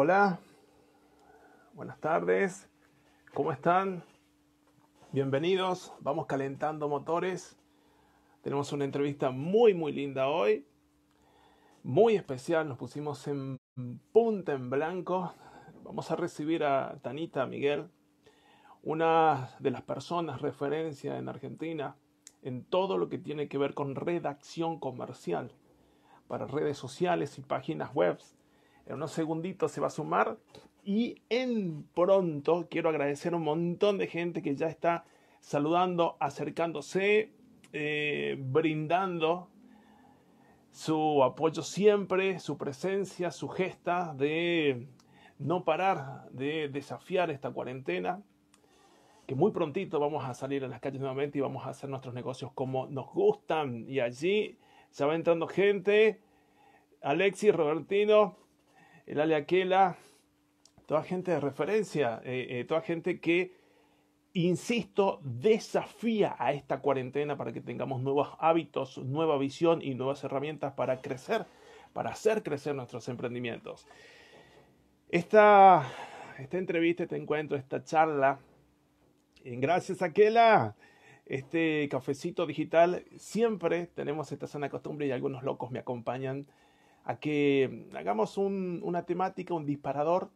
Hola, buenas tardes, ¿cómo están? Bienvenidos, vamos calentando motores. Tenemos una entrevista muy, muy linda hoy, muy especial, nos pusimos en punta en blanco. Vamos a recibir a Tanita Miguel, una de las personas referencia en Argentina en todo lo que tiene que ver con redacción comercial para redes sociales y páginas web en unos segunditos se va a sumar. Y en pronto quiero agradecer a un montón de gente que ya está saludando, acercándose, eh, brindando su apoyo siempre, su presencia, su gesta de no parar de desafiar esta cuarentena, que muy prontito vamos a salir a las calles nuevamente y vamos a hacer nuestros negocios como nos gustan. Y allí se va entrando gente, Alexis, Robertino, el Ale Aquela, toda gente de referencia, eh, eh, toda gente que, insisto, desafía a esta cuarentena para que tengamos nuevos hábitos, nueva visión y nuevas herramientas para crecer, para hacer crecer nuestros emprendimientos. Esta, esta entrevista, este encuentro, esta charla, gracias a este cafecito digital, siempre tenemos esta sana costumbre y algunos locos me acompañan a que hagamos una temática, un disparador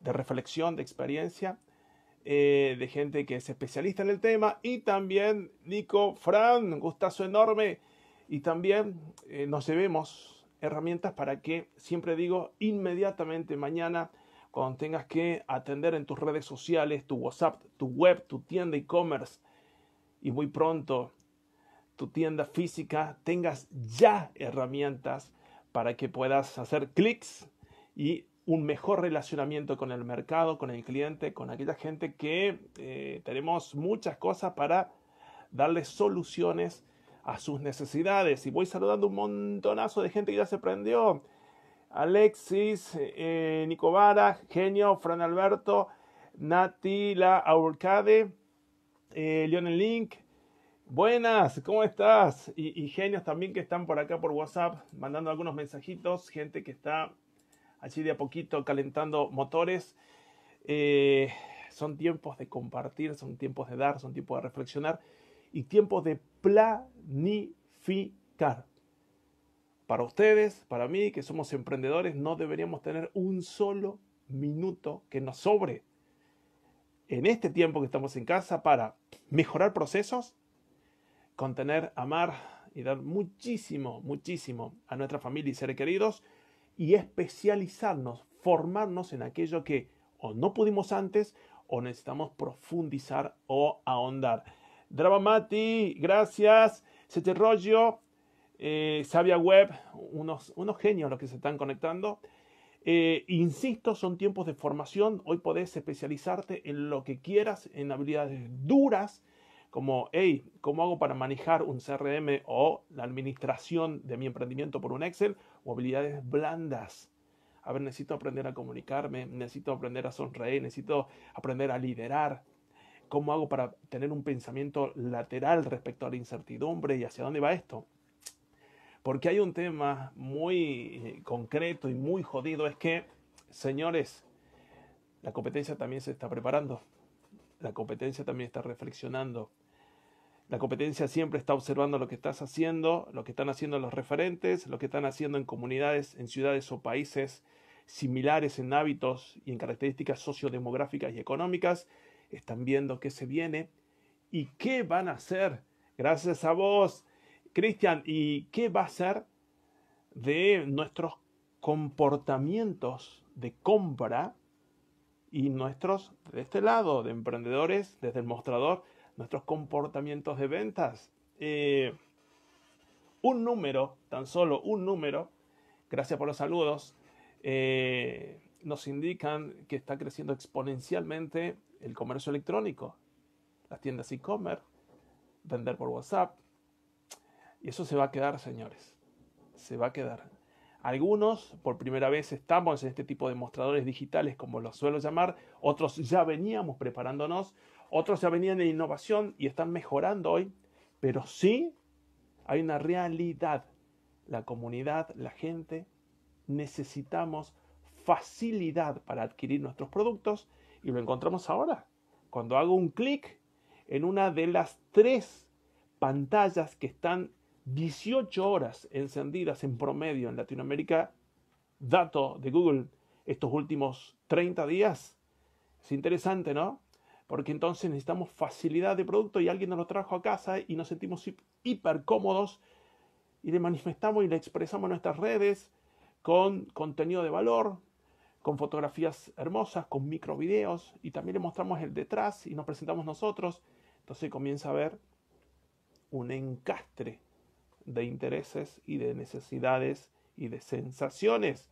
de reflexión, de experiencia, eh, de gente que es especialista en el tema. Y también Nico, Fran, un gustazo enorme. Y también eh, nos llevemos herramientas para que, siempre digo, inmediatamente mañana, cuando tengas que atender en tus redes sociales, tu WhatsApp, tu web, tu tienda e-commerce y muy pronto tu tienda física, tengas ya herramientas para que puedas hacer clics y un mejor relacionamiento con el mercado, con el cliente, con aquella gente que eh, tenemos muchas cosas para darles soluciones a sus necesidades. Y voy saludando un montonazo de gente que ya se prendió. Alexis, eh, Nicovara, Genio, Fran Alberto, Nati, La Aurcade, eh, Lionel Link, Buenas, ¿cómo estás? Y, genios también que están por acá por WhatsApp mandando algunos mensajitos, gente que está allí de a poquito calentando motores. Eh, son tiempos de compartir, son tiempos de dar, son tiempos de reflexionar y tiempos de planificar. Para ustedes, para mí, que somos emprendedores, no deberíamos tener un solo minuto que nos sobre en este tiempo que estamos en casa para mejorar procesos, contener, amar y dar muchísimo, muchísimo a nuestra familia y seres queridos y especializarnos, formarnos en aquello que o no pudimos antes o necesitamos profundizar o ahondar. Dravamati, gracias. Sete Rollo, eh, Sabia Web, unos, unos genios los que se están conectando. Eh, insisto, son tiempos de formación. Hoy podés especializarte en lo que quieras, en habilidades duras como, hey, ¿cómo hago para manejar un CRM o la administración de mi emprendimiento por un Excel? O habilidades blandas. A ver, necesito aprender a comunicarme, necesito aprender a sonreír, necesito aprender a liderar. ¿Cómo hago para tener un pensamiento lateral respecto a la incertidumbre y hacia dónde va esto? Porque hay un tema muy eh, concreto y muy jodido, es que, señores, la competencia también se está preparando. La competencia también está reflexionando. La competencia siempre está observando lo que estás haciendo, lo que están haciendo los referentes, lo que están haciendo en comunidades, en ciudades o países similares en hábitos y en características sociodemográficas y económicas. Están viendo qué se viene y qué van a hacer. Gracias a vos, Cristian. ¿Y qué va a ser de nuestros comportamientos de compra y nuestros, de este lado, de emprendedores, desde el mostrador, nuestros comportamientos de ventas. Eh, un número, tan solo un número, gracias por los saludos, eh, nos indican que está creciendo exponencialmente el comercio electrónico, las tiendas e-commerce, vender por WhatsApp. Y eso se va a quedar, señores. Se va a quedar. Algunos, por primera vez, estamos en este tipo de mostradores digitales, como los suelo llamar. Otros ya veníamos preparándonos. Otros ya venían en innovación y están mejorando hoy, pero sí hay una realidad. La comunidad, la gente, necesitamos facilidad para adquirir nuestros productos y lo encontramos ahora. Cuando hago un clic en una de las tres pantallas que están 18 horas encendidas en promedio en Latinoamérica, dato de Google estos últimos 30 días. Es interesante, ¿no? Porque entonces necesitamos facilidad de producto y alguien nos lo trajo a casa y nos sentimos hiper cómodos y le manifestamos y le expresamos nuestras redes con contenido de valor, con fotografías hermosas, con microvideos y también le mostramos el detrás y nos presentamos nosotros. Entonces comienza a haber un encastre de intereses y de necesidades y de sensaciones.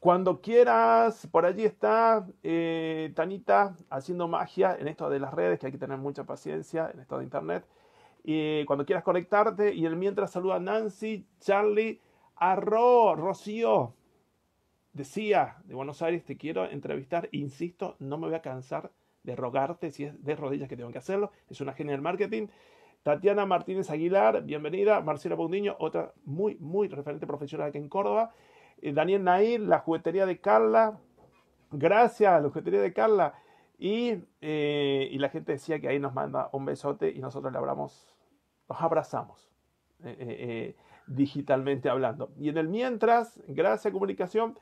Cuando quieras, por allí está eh, Tanita haciendo magia en esto de las redes, que hay que tener mucha paciencia en esto de internet. Y cuando quieras conectarte, y el mientras saluda a Nancy, Charlie, Arro, Rocío, decía de Buenos Aires, te quiero entrevistar, insisto, no me voy a cansar de rogarte si es de rodillas que tengo que hacerlo, es una genia del marketing. Tatiana Martínez Aguilar, bienvenida. Marcela Baudiño, otra muy, muy referente profesional aquí en Córdoba. Eh, Daniel Nair, la juguetería de Carla. Gracias, la juguetería de Carla. Y, eh, y, la gente decía que ahí nos manda un besote y nosotros le hablamos, nos abrazamos, eh, digitalmente hablando. Y en el mientras, gracias comunicación,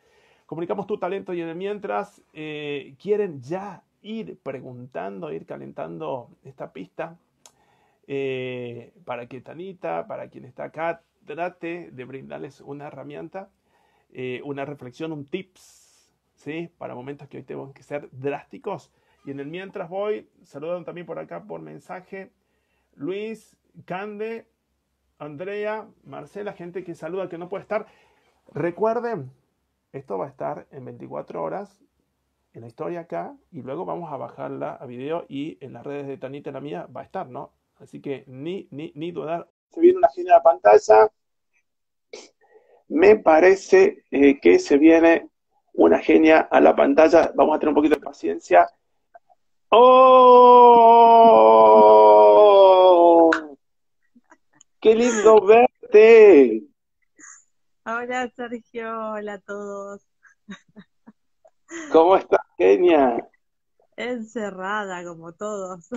comunicamos tu talento y en el mientras quieren ya ir preguntando, ir calentando esta pista para que Tanita, para quien está acá, trate de brindarles una herramienta, eh, una reflexión, un tips, ¿sí? Para momentos que hoy tenemos que ser drásticos. Y en el mientras voy, saludan también por acá por mensaje Luis, Cande, Andrea, Marcela, gente que saluda que no puede estar. Recuerden, esto va a estar en 24 horas en la historia acá y luego vamos a bajarla a video y en las redes de Tanita la mía va a estar, ¿no? Así que ni, ni, ni dudar. Se viene una genia de pantalla. Me parece eh, que se viene una genia a la pantalla. Vamos a tener un poquito de paciencia. ¡Oh! ¡Qué lindo verte! Hola Sergio, hola a todos. ¿Cómo estás, Genia? Encerrada, como todos.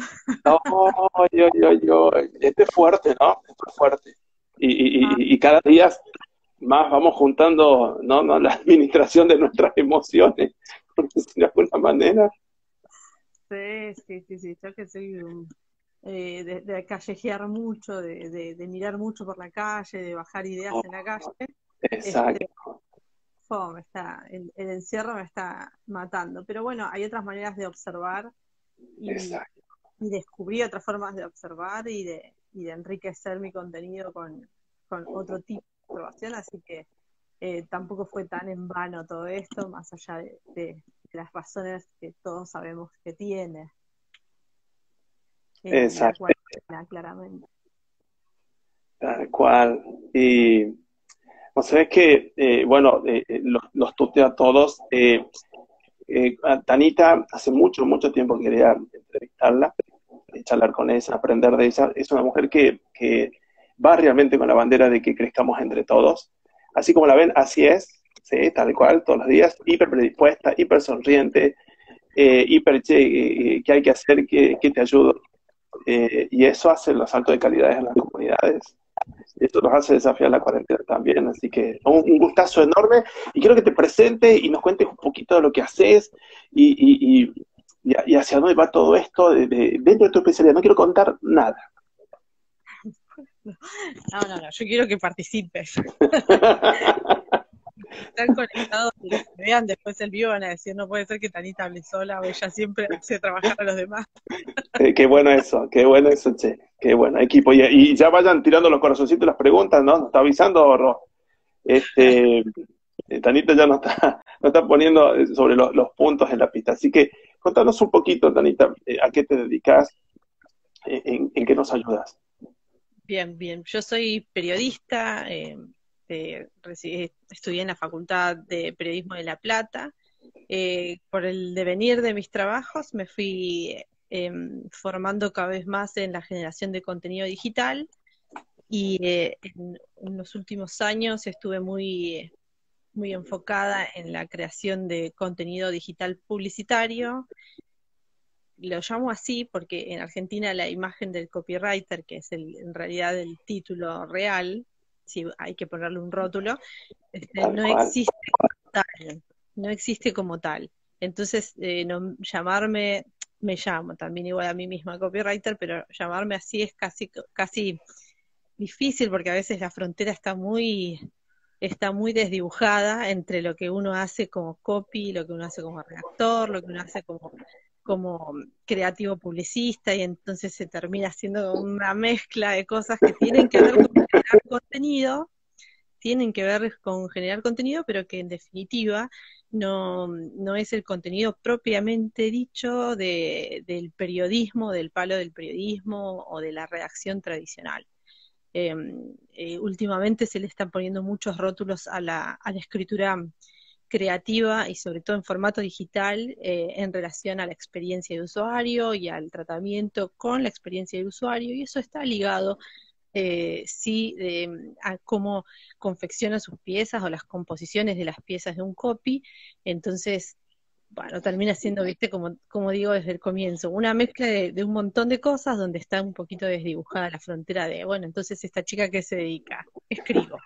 Oh, yo, yo, yo. Este es fuerte, ¿no? Esto es fuerte. Y, y, y, cada día más vamos juntando ¿no? ¿no? la administración de nuestras emociones, por decirlo de alguna manera. Sí, sí, sí, sí. Yo que soy eh, de, de, callejear mucho, de, de, de, mirar mucho por la calle, de bajar ideas en la calle. Exacto. Este, me está, el, encierro me está matando. Pero bueno, hay otras maneras de observar y, y descubrir otras formas de observar y de, y de enriquecer mi contenido con, con otro tipo así que eh, tampoco fue tan en vano todo esto, más allá de, de, las razones que todos sabemos que tiene. Eh, Exacto. claramente. Tal cual. Y no sabes que, eh, bueno, eh, los, los tuteo a todos. Tanita, hace mucho, mucho tiempo quería entrevistarla, charlar con ella, aprender de ella. Es una mujer que, que va realmente con la bandera de que crezcamos entre todos. Así como la ven, así es, ¿sí? tal cual, todos los días, hiper predispuesta, hiper sonriente, hiper, che, ¿qué hay que hacer? ¿Qué, te ayudo? y eso hace los saltos de calidad en las comunidades esto nos hace desafiar la cuarentena también, así que un, gustazo enorme y quiero que te presentes y nos cuentes un poquito de lo que haces y, hacia dónde va todo esto de, dentro de tu especialidad. No quiero contar nada. No, no, no, yo quiero que participes. están conectados y vean después el vivo van a decir, no puede ser que Tanita hable sola o ella siempre hace trabajar a los demás. Eh, qué bueno eso, qué bueno eso, che, qué bueno equipo. Y, ya vayan tirando los corazoncitos las preguntas, ¿no? Nos está avisando, Ro. Este, eh, Tanita ya nos está, nos está poniendo sobre los, los, puntos en la pista. Así que contanos un poquito, Tanita, eh, a qué te dedicas, en, en, qué nos ayudas. Bien, bien. Yo soy periodista, eh, este, estudié en la Facultad de Periodismo de La Plata. Eh, por el devenir de mis trabajos me fui eh, formando cada vez más en la generación de contenido digital y eh, en, en, los últimos años estuve muy muy enfocada en la creación de contenido digital publicitario. Lo llamo así porque en Argentina la imagen del copywriter, que es el, en realidad el título real, si hay que ponerle un rótulo, este, no existe como tal. No existe como tal. Entonces, eh, no, llamarme, me llamo también igual a mí misma copywriter, pero llamarme así es casi, casi difícil porque a veces la frontera está muy está muy desdibujada entre lo que uno hace como copy, lo que uno hace como redactor, lo que uno hace como, como creativo publicista, y entonces se termina haciendo una mezcla de cosas que tienen que ver con generar contenido, tienen que ver con generar contenido, pero que en definitiva no, no es el contenido propiamente dicho de, del periodismo, del palo del periodismo o de la redacción tradicional. Em, eh, últimamente se le están poniendo muchos rótulos a la, a la escritura creativa y sobre todo en formato digital eh, en relación a la experiencia de usuario y al tratamiento con la experiencia de usuario y eso está ligado eh, sí a cómo confecciona sus piezas o las composiciones de las piezas de un copy. Entonces bueno, termina siendo, viste, como, como digo desde el comienzo, una mezcla de, un montón de cosas donde está un poquito desdibujada la frontera de, bueno, entonces esta chica que se dedica, escribo.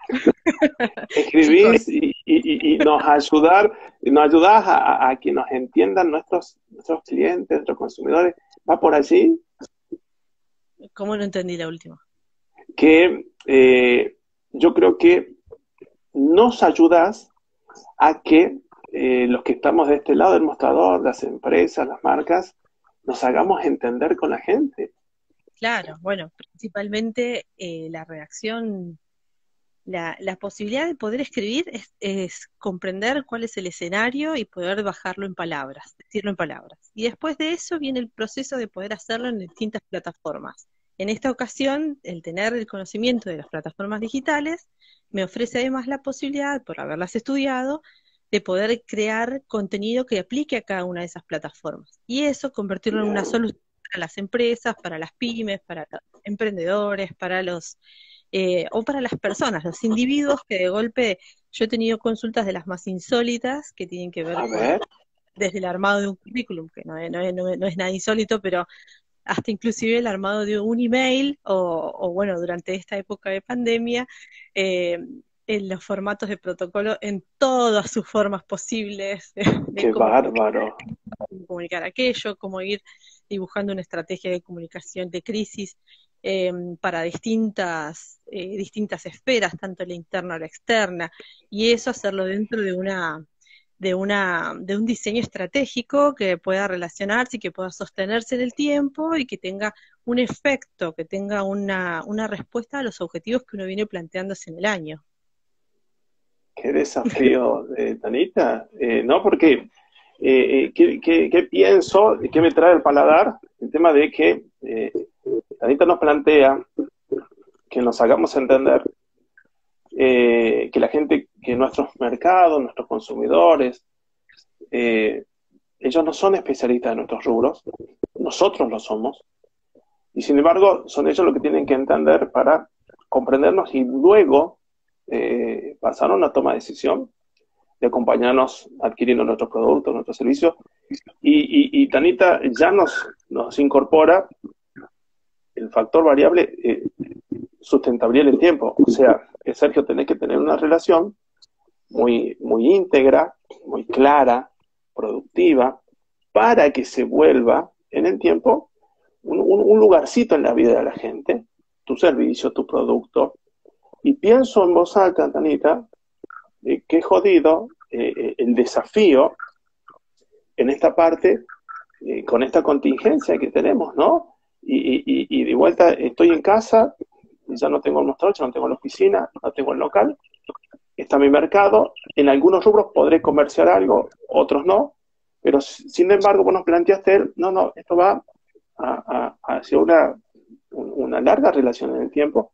Escribís y, y, nos ayudar, nos ayudas a, que nos entiendan nuestros, nuestros clientes, nuestros consumidores. ¿Va por allí? ¿Cómo no entendí la última? Que eh, yo creo que nos ayudas a que eh, los que estamos de este lado del mostrador, las empresas, las marcas, nos hagamos entender con la gente. Claro, bueno, principalmente eh, la reacción, la, la, posibilidad de poder escribir es, es, comprender cuál es el escenario y poder bajarlo en palabras, decirlo en palabras. Y después de eso viene el proceso de poder hacerlo en distintas plataformas. En esta ocasión, el tener el conocimiento de las plataformas digitales me ofrece además la posibilidad, por haberlas estudiado, de poder crear contenido que aplique a cada una de esas plataformas. Y eso convertirlo en una solución para las empresas, para las pymes, para los emprendedores, para los eh, o para las personas, los individuos que de golpe yo he tenido consultas de las más insólitas que tienen que ver, con, desde el armado de un currículum, que no, es nada insólito, pero hasta inclusive el armado de un email o, bueno, durante esta época de pandemia, eh, en los formatos de protocolo en todas sus formas posibles. ¡Qué bárbaro! Comunicar aquello, cómo ir dibujando una estrategia de comunicación de crisis em, para distintas, eh, distintas esferas, tanto la interna o la externa, y eso hacerlo dentro de una de una de un diseño estratégico que pueda relacionarse y que pueda sostenerse en el tiempo y que tenga un efecto, que tenga una, una respuesta a los objetivos que uno viene planteándose en el año. Qué desafío, eh, Tanita. Eh, no, porque eh, ¿qué, qué, pienso? ¿Qué me trae el paladar? El tema de que Tanita nos plantea que nos hagamos entender que la gente, que nuestros mercados, nuestros consumidores, ellos no son especialistas en nuestros rubros, nosotros lo somos, y sin embargo son ellos los que tienen que entender para comprendernos y luego eh, pasaron a toma de decisión de acompañarnos adquiriendo nuestros productos, nuestros servicios. Y, Tanita ya nos, nos incorpora el factor variable eh, sustentabilidad en el tiempo. O sea, que Sergio, tenés que tener una relación muy, muy íntegra, muy clara, productiva, para que se vuelva en el tiempo un, un lugarcito en la vida de la gente, tu servicio, tu producto, y pienso en voz alta, Tanita, eh, jodido eh, eh, el desafío en esta parte con esta contingencia que tenemos, ¿no? Y, de vuelta estoy en casa, ya no tengo el mostrador, ya no tengo la oficina, no tengo el local, está mi mercado, en algunos rubros podré comerciar algo, otros no, pero sin embargo vos nos planteaste, no, no, esto va hacia una, una larga relación en el tiempo,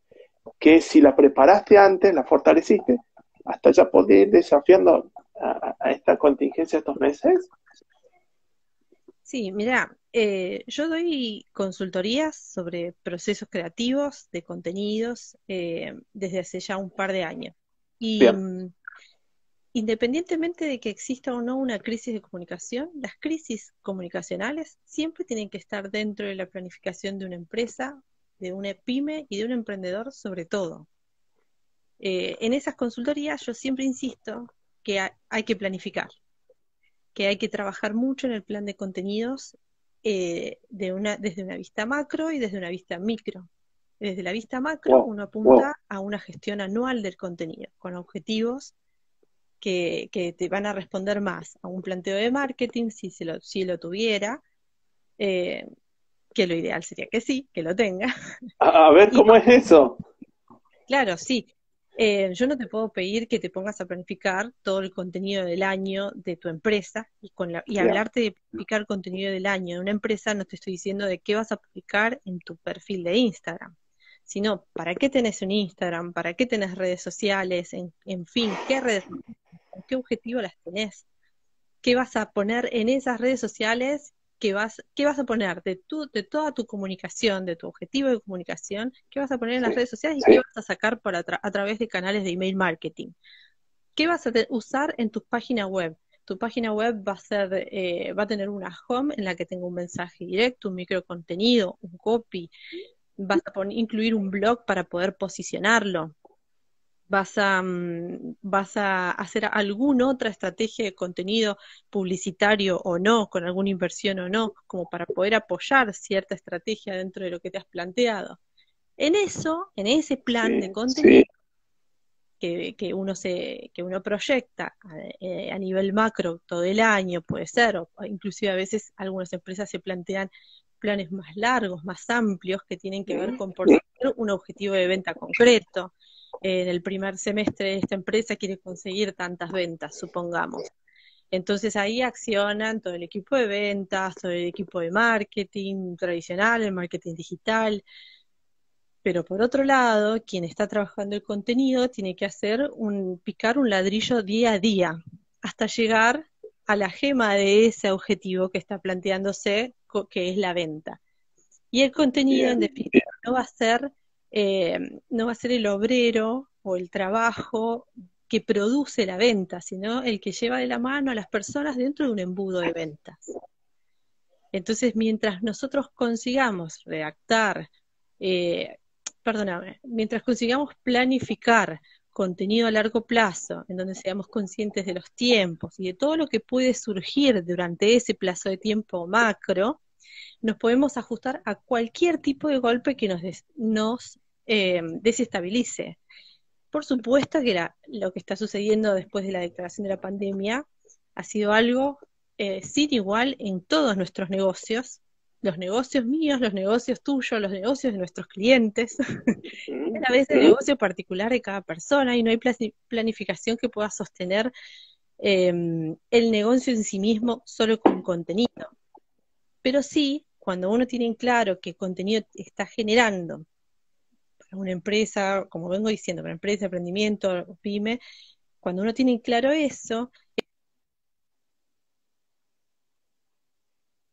que si la preparaste antes, la fortaleciste, hasta ya ir desafiando a, esta contingencia estos meses? Sí, mira, eh, yo doy consultorías sobre procesos creativos de contenidos eh, desde hace ya un par de años. Y mm, independientemente de que exista o no una crisis de comunicación, las crisis comunicacionales siempre tienen que estar dentro de la planificación de una empresa, de una pyme y de un emprendedor sobre todo. Eh, en esas consultorías yo siempre insisto que hay que planificar, que hay que trabajar mucho en el plan de contenidos eh, de una, desde una vista macro y desde una vista micro. Desde la vista macro uno apunta a una gestión anual del contenido, con objetivos que, te van a responder más a un planteo de marketing, si, lo, si lo tuviera, eh, que lo ideal sería que sí, que lo tenga. A, ver, ¿cómo es eso? Claro, sí. Eh, yo no te puedo pedir que te pongas a planificar todo el contenido del año de tu empresa y, con la, y hablarte de planificar contenido del año de una empresa, no te estoy diciendo de qué vas a publicar en tu perfil de Instagram, sino para qué tenés un Instagram, para qué tenés redes sociales, en, en fin, qué redes, qué objetivo las tenés, qué vas a poner en esas redes sociales qué vas, qué vas a poner de, tu, de toda tu comunicación, de tu objetivo de comunicación, qué vas a poner en las redes sociales y qué vas a sacar por a, través de canales de email marketing. ¿Qué vas a usar en tu página web? Tu página web va a ser, eh, va a tener una home en la que tenga un mensaje directo, un microcontenido, un copy. Vas a incluir un blog para poder posicionarlo vas a, mm, vas a hacer alguna otra estrategia de contenido publicitario o no, con alguna inversión o no, como para poder apoyar cierta estrategia dentro de lo que te has planteado. En eso, en ese plan de contenido que, que, uno se, que uno proyecta eh, a, nivel macro todo el año, puede ser, o inclusive a veces algunas empresas se plantean planes más largos, más amplios, que tienen que ver con por un objetivo de venta concreto en el primer semestre esta empresa quiere conseguir tantas ventas, supongamos. Entonces ahí accionan todo el equipo de ventas, todo el equipo de marketing tradicional, el marketing digital. Pero por otro lado, quien está trabajando el contenido tiene que hacer un, picar un ladrillo día a día hasta llegar a la gema de ese objetivo que está planteándose, que es la venta. Y el contenido, en definitiva, no va a ser eh, no va a ser el obrero o el trabajo que produce la venta, sino el que lleva de la mano a las personas dentro de un embudo de ventas. Entonces, mientras nosotros consigamos redactar, eh, perdóname, mientras consigamos planificar contenido a largo plazo, en donde seamos conscientes de los tiempos y de todo lo que puede surgir durante ese plazo de tiempo macro, nos podemos ajustar a cualquier tipo de golpe que nos, nos eh, desestabilice. Por supuesto que lo que está sucediendo después de la declaración de la pandemia ha sido algo eh, sin igual en todos nuestros negocios, los negocios míos, los negocios tuyos, los negocios de nuestros clientes, a veces el negocio particular de cada persona y no hay planificación que pueda sostener em, el negocio en sí mismo solo con contenido. Pero sí, cuando uno tiene en claro qué contenido está generando una empresa, como vengo diciendo, una empresa, emprendimiento, pyme, cuando uno tiene claro eso...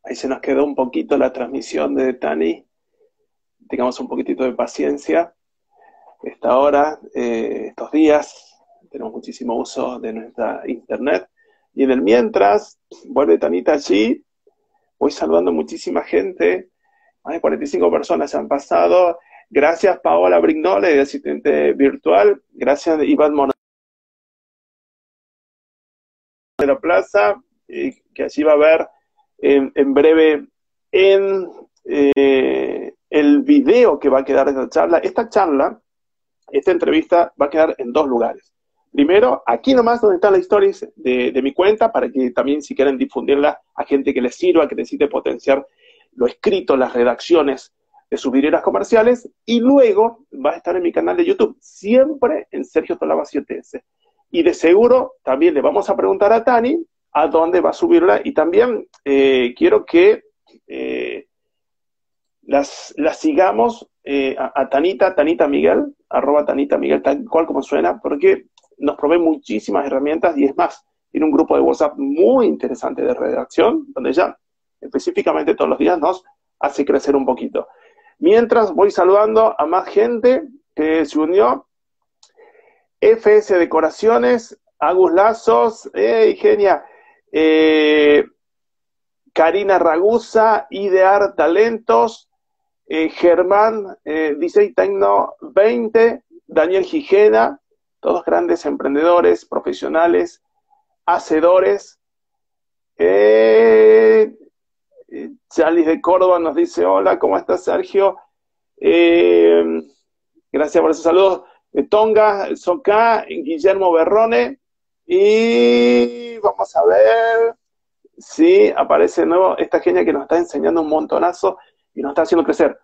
Ahí se nos quedó un poquito la transmisión de Tani. Tengamos un poquitito de paciencia. Esta hora, eh, estos días, tenemos muchísimo uso de nuestra internet. Y en el mientras, vuelve Tanita allí. Voy saludando muchísima gente. Más de 45 personas se han pasado. Gracias Paola Brignole, asistente virtual. Gracias Iván Mona de la plaza, que allí va a ver en, breve en eh, el video que va a quedar de esta charla. Esta charla, esta entrevista va a quedar en dos lugares. Primero, aquí nomás donde están las stories de, de mi cuenta, para que también si quieren difundirla a gente que les sirva, que necesite potenciar lo escrito, las redacciones de sus vidrieras comerciales y luego va a estar en mi canal de YouTube, siempre en Sergio Tolaba 7S. Y de seguro también le vamos a preguntar a Tani a dónde va a subirla y también eh, quiero que eh, las, las, sigamos eh, a, Tanita, Tanita Miguel, arroba Tanita Miguel, tal cual como suena, porque nos provee muchísimas herramientas y es más, tiene un grupo de WhatsApp muy interesante de redacción, donde ya específicamente todos los días nos hace crecer un poquito. Mientras voy saludando a más gente que se unió. FS Decoraciones, Agus Lazos, hey, genia. Eh, Karina Ragusa, Idear Talentos, eh, Germán, eh, Tecno 20, Daniel Gijena, todos grandes emprendedores, profesionales, hacedores. Eh, Charlie de Córdoba nos dice, hola, ¿cómo estás, Sergio? Eh, gracias por esos saludos. Tonga, Soca, Guillermo Berrone. Y vamos a ver si aparece de nuevo esta genia que nos está enseñando un montonazo y nos está haciendo crecer.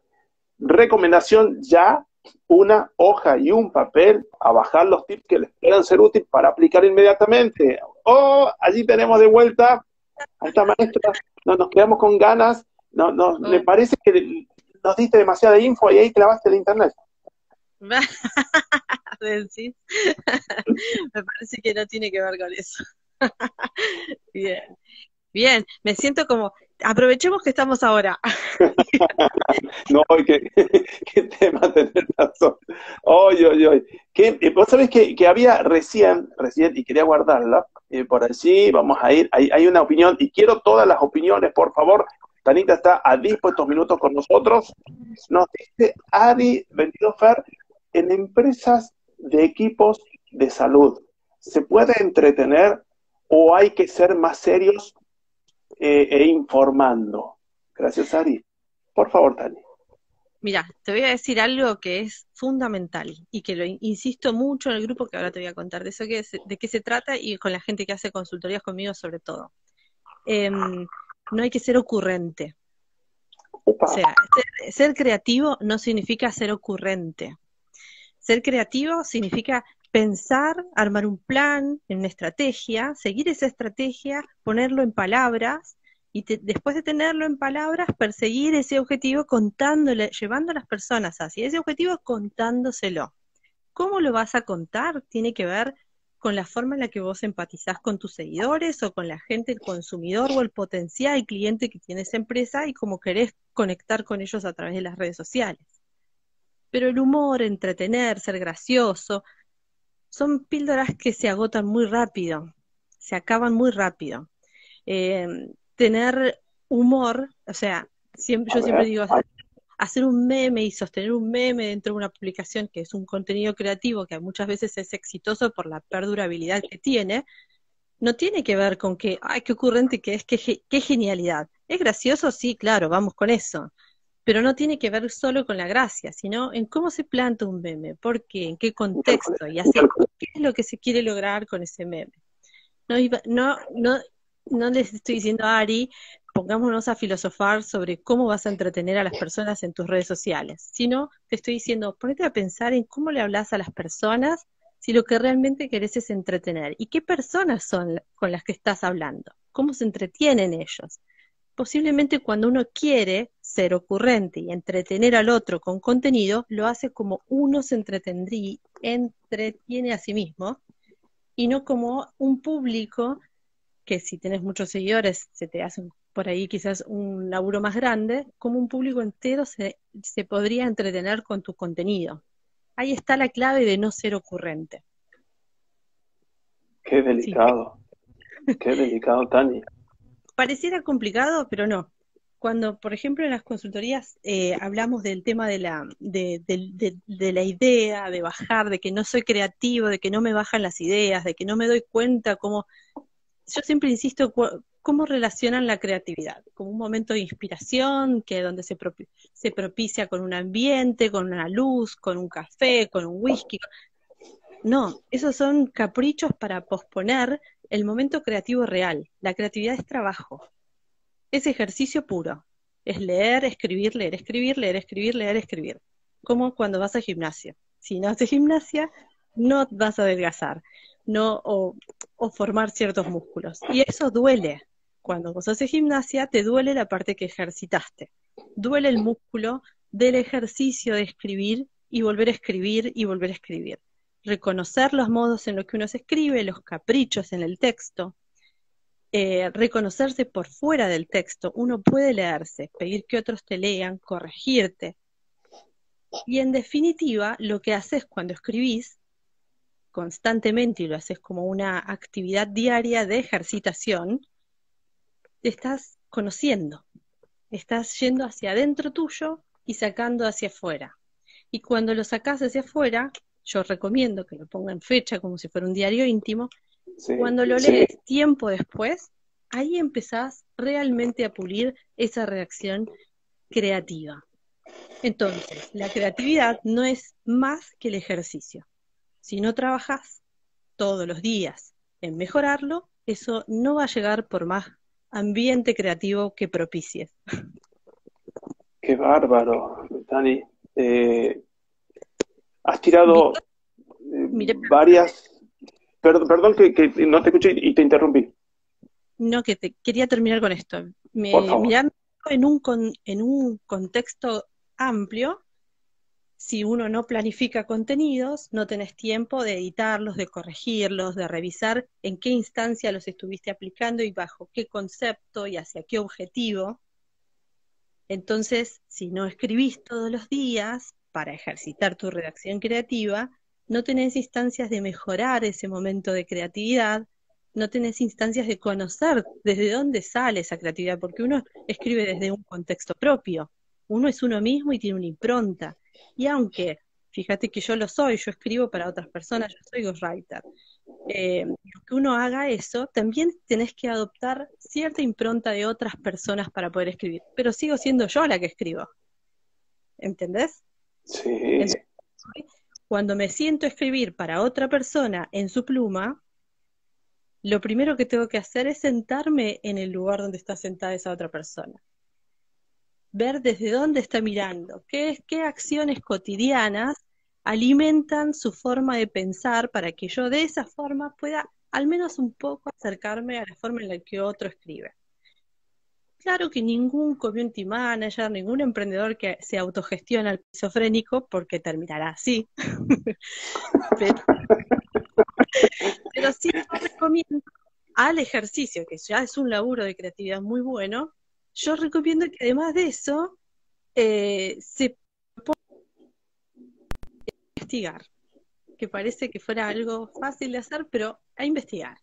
Recomendación ya, una hoja y un papel a bajar los tips que les puedan ser útiles para aplicar inmediatamente. Oh, allí tenemos de vuelta a esta maestra. No, nos quedamos con ganas. No, no, me parece que nos diste demasiada info y ahí clavaste el internet. me parece que no tiene que ver con eso. Bien. Bien, me siento como, aprovechemos que estamos ahora. no, qué, qué tema tener razón. Oye, oye, oye. Eh, vos sabés que, que, había recién, recién, y quería guardarla, eh, por allí vamos a ir, hay, hay, una opinión, y quiero todas las opiniones, por favor. Tanita está a dispuestos minutos con nosotros. Nos dice Ari 22 Fer, en empresas de equipos de salud, ¿se puede entretener o hay que ser más serios eh, e informando. Gracias, Ari. Por favor, Tani. Mira, te voy a decir algo que es fundamental y que lo insisto mucho en el grupo que ahora te voy a contar de eso que de qué se trata y con la gente que hace consultorías conmigo sobre todo. Em, no hay que ser ocurrente. O sea, ser, creativo no significa ser ocurrente. Ser creativo significa pensar, armar un plan, una estrategia, seguir esa estrategia, ponerlo en palabras y después de tenerlo en palabras, perseguir ese objetivo contándole, llevando a las personas hacia ese objetivo contándoselo. ¿Cómo lo vas a contar? Tiene que ver con la forma en la que vos empatizás con tus seguidores o con la gente, el consumidor o el potencial cliente que tiene esa empresa y cómo querés conectar con ellos a través de las redes sociales. Pero el humor, entretener, ser gracioso, son píldoras que se agotan muy rápido, se acaban muy rápido. Eh, tener humor, o sea, siempre, yo siempre digo, hacer un meme y sostener un meme dentro de una publicación que es un contenido creativo que muchas veces es exitoso por la perdurabilidad que tiene, no tiene que ver con que, ay, qué ocurrente que es, qué, qué genialidad. ¿Es gracioso? Sí, claro, vamos con eso pero no tiene que ver solo con la gracia, sino en cómo se planta un meme, por qué, en qué contexto, y así, qué es lo que se quiere lograr con ese meme. No, no, no, no les estoy diciendo, Ari, pongámonos a filosofar sobre cómo vas a entretener a las personas en tus redes sociales, sino te estoy diciendo, ponete a pensar en cómo le hablas a las personas si lo que realmente querés es entretener. ¿Y qué personas son con las que estás hablando? ¿Cómo se entretienen ellos? Posiblemente cuando uno quiere ser ocurrente y entretener al otro con contenido, lo hace como uno se entretendría, entretiene a sí mismo, y no como un público que si tienes muchos seguidores se te hace por ahí quizás un laburo más grande, como un público entero se, se podría entretener con tu contenido. Ahí está la clave de no ser ocurrente. Qué delicado, qué delicado, Tania. Pareciera complicado, pero no cuando, por ejemplo, en las consultorías eh, hablamos del tema de la, de, la idea, de bajar, de que no soy creativo, de que no me bajan las ideas, de que no me doy cuenta cómo... Yo siempre insisto, cómo relacionan la creatividad, como un momento de inspiración, que donde se, se propicia con un ambiente, con una luz, con un café, con un whisky. No, esos son caprichos para posponer el momento creativo real. La creatividad es trabajo, es ejercicio puro. Es leer, escribir, leer, escribir, leer, escribir, leer, escribir. Como cuando vas a gimnasia. Si no haces gimnasia, no vas a adelgazar no, o, o formar ciertos músculos. Y eso duele. Cuando vos haces gimnasia, te duele la parte que ejercitaste. Duele el músculo del ejercicio de escribir y volver a escribir y volver a escribir. Reconocer los modos en los que uno se escribe, los caprichos en el texto, eh, reconocerse por fuera del texto. Uno puede leerse, pedir que otros te lean, corregirte. Y en definitiva, lo que haces cuando escribís constantemente y lo haces como una actividad diaria de ejercitación, te estás conociendo, estás yendo hacia adentro tuyo y sacando hacia afuera. Y cuando lo sacas hacia afuera, yo recomiendo que lo ponga en fecha como si fuera un diario íntimo, cuando lo lees tiempo después, ahí empezás realmente a pulir esa reacción creativa. Entonces, la creatividad no es más que el ejercicio. Si no trabajas todos los días en mejorarlo, eso no va a llegar por más ambiente creativo que propicies. Qué bárbaro, Dani. Eh, has tirado eh, varias... Perdón, perdón que, no te escuché y te interrumpí. No, que te, quería terminar con esto. Me, mirando en un, en un contexto amplio, si uno no planifica contenidos, no tenés tiempo de editarlos, de corregirlos, de revisar en qué instancia los estuviste aplicando y bajo qué concepto y hacia qué objetivo. Entonces, si no escribís todos los días para ejercitar tu redacción creativa, no tenés instancias de mejorar ese momento de creatividad, no tenés instancias de conocer desde dónde sale esa creatividad, porque uno escribe desde un contexto propio, uno es uno mismo y tiene una impronta. Y aunque, fíjate que yo lo soy, yo escribo para otras personas, yo soy ghostwriter, eh, que uno haga eso, también tenés que adoptar cierta impronta de otras personas para poder escribir, pero sigo siendo yo la que escribo. ¿Entendés? Sí. cuando me siento a escribir para otra persona en su pluma, lo primero que tengo que hacer es sentarme en el lugar donde está sentada esa otra persona. Ver desde dónde está mirando, qué, qué acciones cotidianas alimentan su forma de pensar para que yo de esa forma pueda al menos un poco acercarme a la forma en la que otro escribe. Claro que ningún community manager, ningún emprendedor que se autogestiona al esquizofrénico, porque terminará así. pero, sí recomiendo al ejercicio, que ya es un laburo de creatividad muy bueno, yo recomiendo que además de eso eh, se investigar, que parece que fuera algo fácil de hacer, pero a investigar.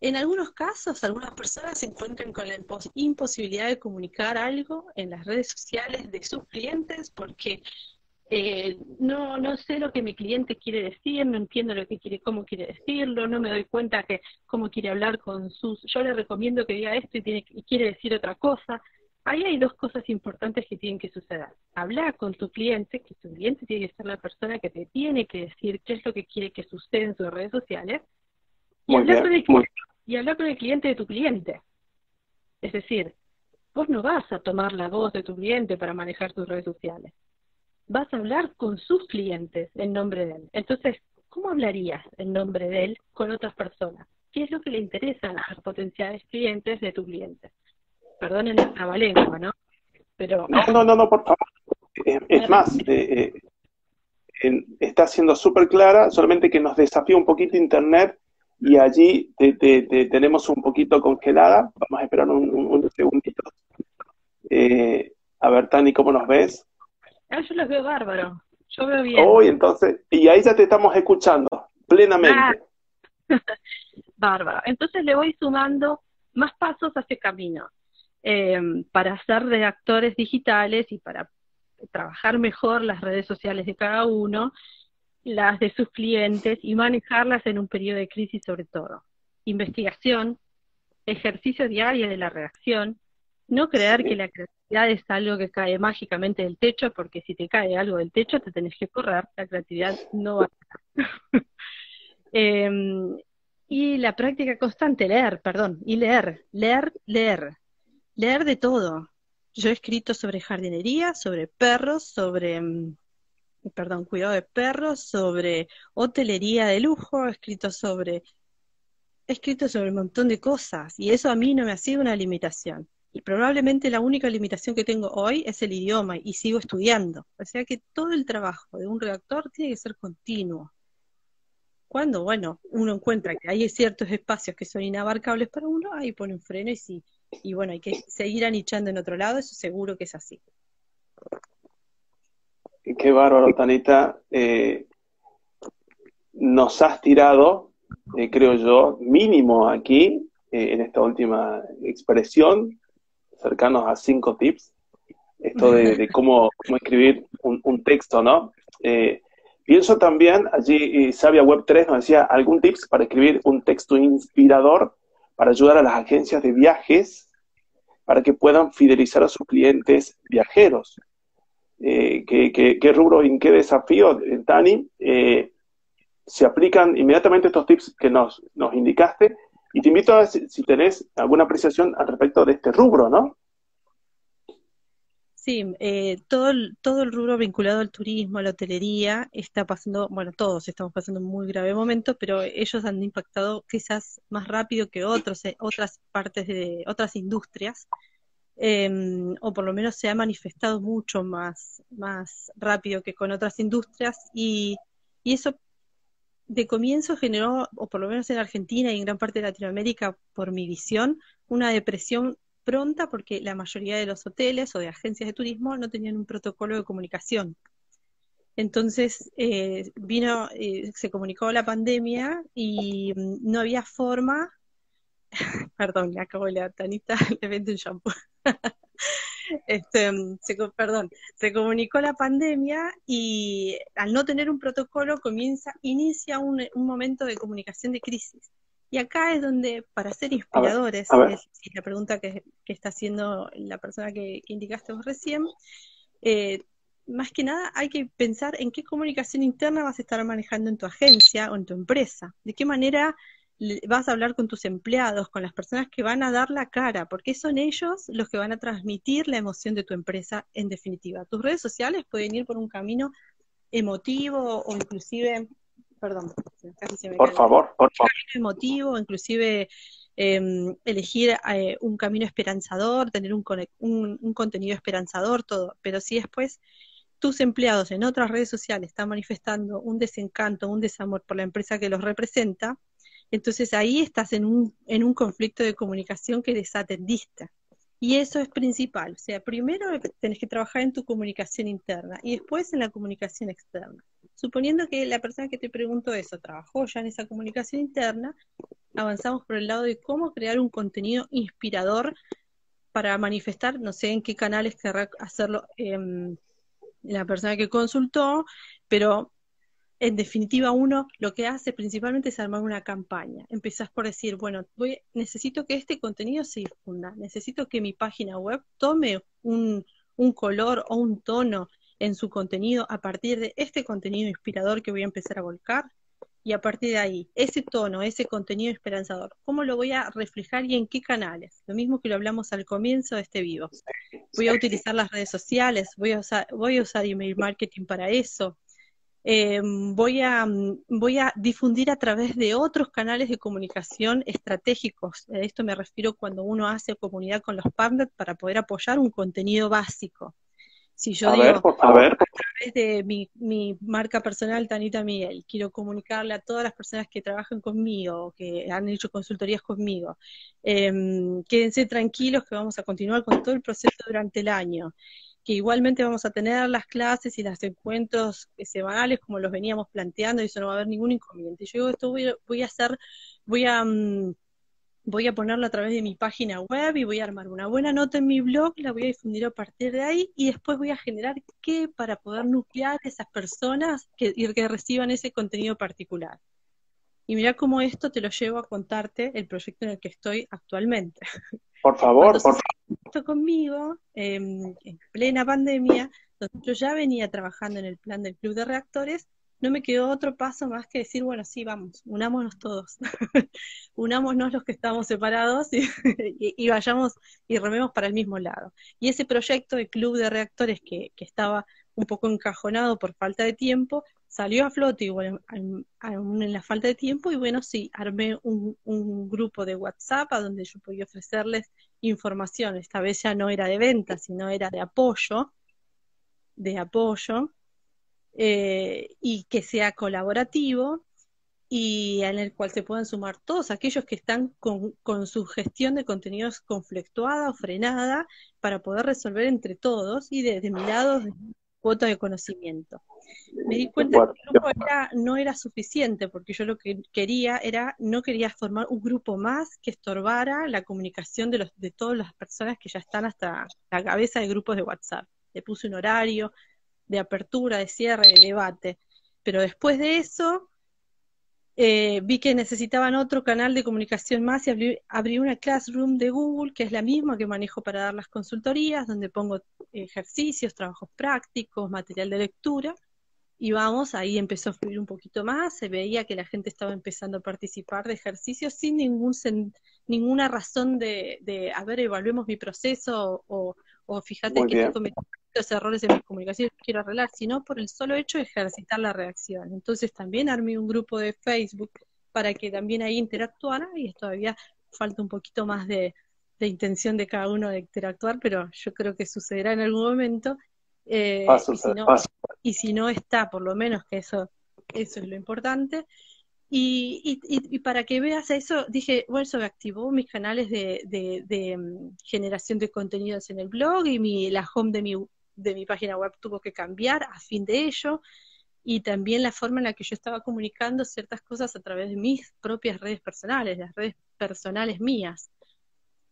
En algunos casos, algunas personas se encuentran con la imposibilidad de comunicar algo en las redes sociales de sus clientes porque eh, no, no sé lo que mi cliente quiere decir, no entiendo lo que quiere, cómo quiere decirlo, no me doy cuenta que cómo quiere hablar con sus, yo le recomiendo que diga esto y, tiene, y quiere decir otra cosa. Ahí hay dos cosas importantes que tienen que suceder. Hablar con tu cliente, que tu cliente tiene que ser la persona que te tiene que decir qué es lo que quiere que suceda en sus redes sociales. Y hablar con el y hablar con el cliente de tu cliente. Es decir, vos no vas a tomar la voz de tu cliente para manejar tus redes sociales. Vas a hablar con sus clientes en nombre de él. Entonces, ¿cómo hablarías en nombre de él con otras personas? ¿Qué es lo que le interesa a los potenciales clientes de tu cliente? Perdonen el trabalengua, ¿no? Pero... No, no, no, no por favor. Es, más, eh, eh, está siendo súper clara, solamente que nos desafía un poquito Internet y allí te, tenemos un poquito congelada. Vamos a esperar un, segundito. Eh, a ver, Tani, ¿cómo nos ves? Ah, yo los veo bárbaro. Yo veo bien. Hoy, entonces, y ahí ya te estamos escuchando, plenamente. Ah. bárbaro. Entonces le voy sumando más pasos a ese camino. Eh, para ser redactores digitales y para trabajar mejor las redes sociales de cada uno, las de sus clientes y manejarlas en un periodo de crisis sobre todo. Investigación, ejercicio diario de la reacción, no creer que la es algo que cae mágicamente del techo, porque si te cae algo del techo te tenés que correr, la creatividad no va a eh, y la práctica constante, leer, perdón, y leer, leer, leer, leer de todo. Yo he escrito sobre jardinería, sobre perros, sobre em, perdón, cuidado de perros, sobre hotelería de lujo, he escrito sobre, he escrito sobre un montón de cosas y eso a mí no me ha sido una limitación. Y probablemente la única limitación que tengo hoy es el idioma y sigo estudiando. O sea que todo el trabajo de un redactor tiene que ser continuo. Cuando, bueno, uno encuentra que hay ciertos espacios que son inabarcables para uno, ahí pone un freno y sí. Y bueno, hay que seguir anichando en otro lado, eso seguro que es así. Qué bárbaro, Tanita. Eh, nos has tirado, eh, creo yo, mínimo aquí, eh, en esta última expresión, cercanos a cinco tips, esto de, cómo, escribir un, texto, ¿no? Eh, pienso también, allí Sabia Web 3 nos decía algún tips para escribir un texto inspirador para ayudar a las agencias de viajes para que puedan fidelizar a sus clientes viajeros. Eh, ¿qué, rubro y en qué desafío, eh, Tani, eh, se aplican inmediatamente estos tips que nos, nos indicaste? Y te invito a ver si, tenés alguna apreciación al respecto de este rubro, ¿no? Sí, todo, el, todo el rubro vinculado al turismo, a la hotelería, está pasando, bueno, todos estamos pasando un muy grave momento, pero ellos han impactado quizás más rápido que otros, otras partes de otras industrias. Em, o por lo menos se ha manifestado mucho más, más rápido que con otras industrias, y, y eso de comienzo generó, o por lo menos en Argentina y en gran parte de Latinoamérica, por mi visión, una depresión pronta porque la mayoría de los hoteles o de agencias de turismo no tenían un protocolo de comunicación. Entonces eh, vino, eh, se comunicó la pandemia y mm, no había forma, perdón, le acabo de leer, Tanita, le vende un shampoo. Este, se, perdón, se comunicó la pandemia y al no tener un protocolo comienza, inicia un, momento de comunicación de crisis. Y acá es donde, para ser inspiradores, es la pregunta que, está haciendo la persona que, indicaste vos recién, eh, más que nada hay que pensar en qué comunicación interna vas a estar manejando en tu agencia o en tu empresa, de qué manera vas a hablar con tus empleados, con las personas que van a dar la cara, porque son ellos los que van a transmitir la emoción de tu empresa en definitiva. Tus redes sociales pueden ir por un camino emotivo o inclusive, perdón, casi se me Por favor, por favor. Emotivo, inclusive em, elegir eh, un camino esperanzador, tener un, un contenido esperanzador, todo. Pero si después tus empleados en otras redes sociales están manifestando un desencanto, un desamor por la empresa que los representa, entonces ahí estás en un, en un conflicto de comunicación que desatendiste. Y eso es principal. O sea, primero tenés que trabajar en tu comunicación interna y después en la comunicación externa. Suponiendo que la persona que te preguntó eso trabajó ya en esa comunicación interna, avanzamos por el lado de cómo crear un contenido inspirador para manifestar, no sé en qué canales querrá hacerlo em, la persona que consultó, pero en definitiva uno lo que hace principalmente es armar una campaña. Empezás por decir, bueno, voy, necesito que este contenido se difunda, necesito que mi página web tome un, un color o un tono en su contenido a partir de este contenido inspirador que voy a empezar a volcar y a partir de ahí, ese tono, ese contenido esperanzador, ¿cómo lo voy a reflejar y en qué canales? Lo mismo que lo hablamos al comienzo de este vivo. Voy a utilizar las redes sociales, voy a usar, voy a usar email marketing para eso, eh, voy, a, voy a difundir a través de otros canales de comunicación estratégicos. A esto me refiero cuando uno hace comunidad con los partners para poder apoyar un contenido básico. Si yo digo, a, ver. a través de mi, mi, marca personal, Tanita Miguel, quiero comunicarle a todas las personas que trabajan conmigo, que han hecho consultorías conmigo, eh, quédense tranquilos que vamos a continuar con todo el proceso durante el año que igualmente vamos a tener las clases y los encuentros semanales como los veníamos planteando y eso no va a haber ningún inconveniente. Yo digo, esto voy, a hacer, voy a, mm, voy a ponerlo a través de mi página web y voy a armar una buena nota en mi blog, la voy a difundir a partir de ahí y después voy a generar qué para poder nuclear esas personas que, que reciban ese contenido particular. Y mira cómo esto te lo llevo a contarte el proyecto en el que estoy actualmente. Por favor, por favor. Conmigo, em, en plena pandemia, donde yo ya venía trabajando en el plan del Club de Reactores, no me quedó otro paso más que decir, bueno, sí, vamos, unámonos todos, unámonos los que estamos separados y, vayamos y rememos para el mismo lado. Y ese proyecto de Club de Reactores que estaba un poco encajonado por falta de tiempo, salió a flote igual en la falta de tiempo y bueno, sí, armé un, un, grupo de WhatsApp a donde yo podía ofrecerles información. Esta vez ya no era de venta, sino era de apoyo, de apoyo, eh, y que sea colaborativo y en el cual se puedan sumar todos aquellos que están con, con su gestión de contenidos conflictuada o frenada para poder resolver entre todos y desde mi lado cuota de conocimiento. Me di cuenta que el grupo no era suficiente, porque yo lo que quería era, no quería formar un grupo más que estorbara la comunicación de, los, de todas las personas que ya están hasta la cabeza de grupos de WhatsApp. Le puse un horario de apertura, de cierre, de debate. Pero después de eso, eh, vi que necesitaban otro canal de comunicación más y abrí, una Classroom de Google, que es la misma que manejo para dar las consultorías, donde pongo ejercicios, trabajos prácticos, material de lectura. Y vamos, ahí empezó a fluir un poquito más, se veía que la gente estaba empezando a participar de ejercicios sin ningún ninguna razón de, a ver, evaluemos mi proceso o, o fíjate que estoy cometiendo estos errores en mi comunicación quiero arreglar, sino por el solo hecho de ejercitar la reacción. Entonces también armé un grupo de Facebook para que también ahí interactuara y todavía falta un poquito más de, intención de cada uno de interactuar, pero yo creo que sucederá en algún momento. Eh, y, si no, y si no está, por lo menos que eso, eso es lo importante, y, y, para que veas eso, dije, bueno, eso me activó mis canales de, de, mm, generación de contenidos en el blog y mi, la home de mi, de mi página web tuvo que cambiar a fin de ello y también la forma en la que yo estaba comunicando ciertas cosas a través de mis propias redes personales, las redes personales mías.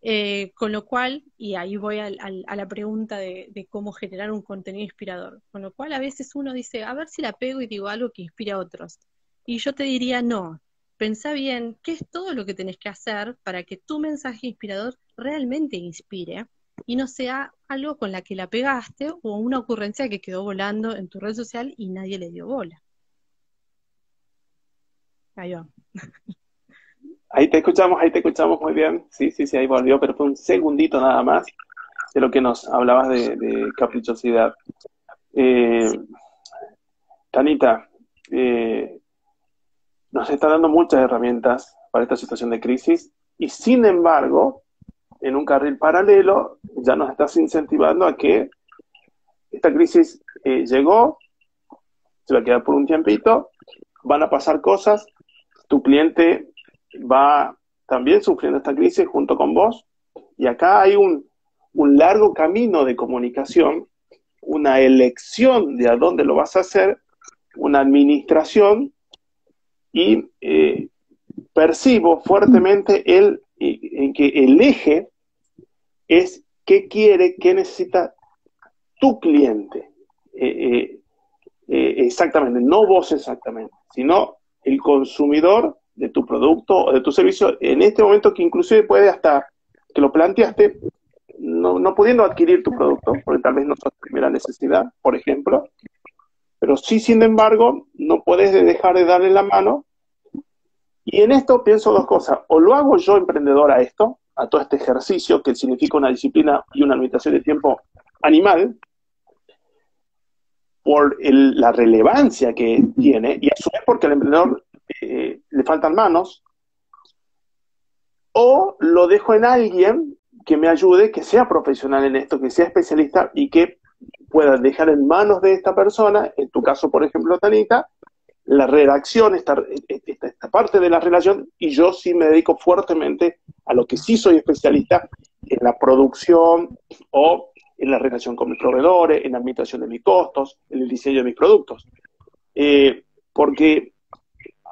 Eh, con lo cual, y ahí voy a, a la pregunta de, de, cómo generar un contenido inspirador, con lo cual a veces uno dice, a ver si la pego y digo algo que inspira a otros. Y yo te diría, no, pensá bien qué es todo lo que tenés que hacer para que tu mensaje inspirador realmente inspire y no sea algo con la que la pegaste o una ocurrencia que quedó volando en tu red social y nadie le dio bola. Ahí va. Ahí te escuchamos, ahí te escuchamos muy bien. Sí, sí, sí, ahí volvió, pero fue un segundito nada más de lo que nos hablabas de, caprichosidad. Eh, Tanita, eh, nos está dando muchas herramientas para esta situación de crisis y sin embargo, en un carril paralelo, ya nos estás incentivando a que esta crisis eh, llegó, se va a quedar por un tiempito, van a pasar cosas, tu cliente va también sufriendo esta crisis junto con vos, y acá hay un, un largo camino de comunicación, una elección de a dónde lo vas a hacer, una administración y eh, percibo fuertemente el, en que el eje es qué quiere, qué necesita tu cliente. Eh, eh, exactamente, no vos exactamente, sino el consumidor de tu producto o de tu servicio en este momento que inclusive puede hasta que lo planteaste no, no pudiendo adquirir tu producto, porque tal vez no es primera necesidad, por ejemplo, pero sí, sin embargo, no puedes dejar de darle la mano. Y en esto pienso dos cosas. O lo hago yo emprendedor a esto, a todo este ejercicio que significa una disciplina y una limitación de tiempo animal, por la relevancia que tiene, y a su vez porque al emprendedor eh, le faltan manos, o lo dejo en alguien que me ayude, que sea profesional en esto, que sea especialista y que puedas dejar en manos de esta persona, en tu caso, por ejemplo, Tanita, la redacción, esta, esta, parte de la relación, y yo sí me dedico fuertemente a lo que sí soy especialista en la producción o en la relación con mis proveedores, en la administración de mis costos, en el diseño de mis productos. Eh, porque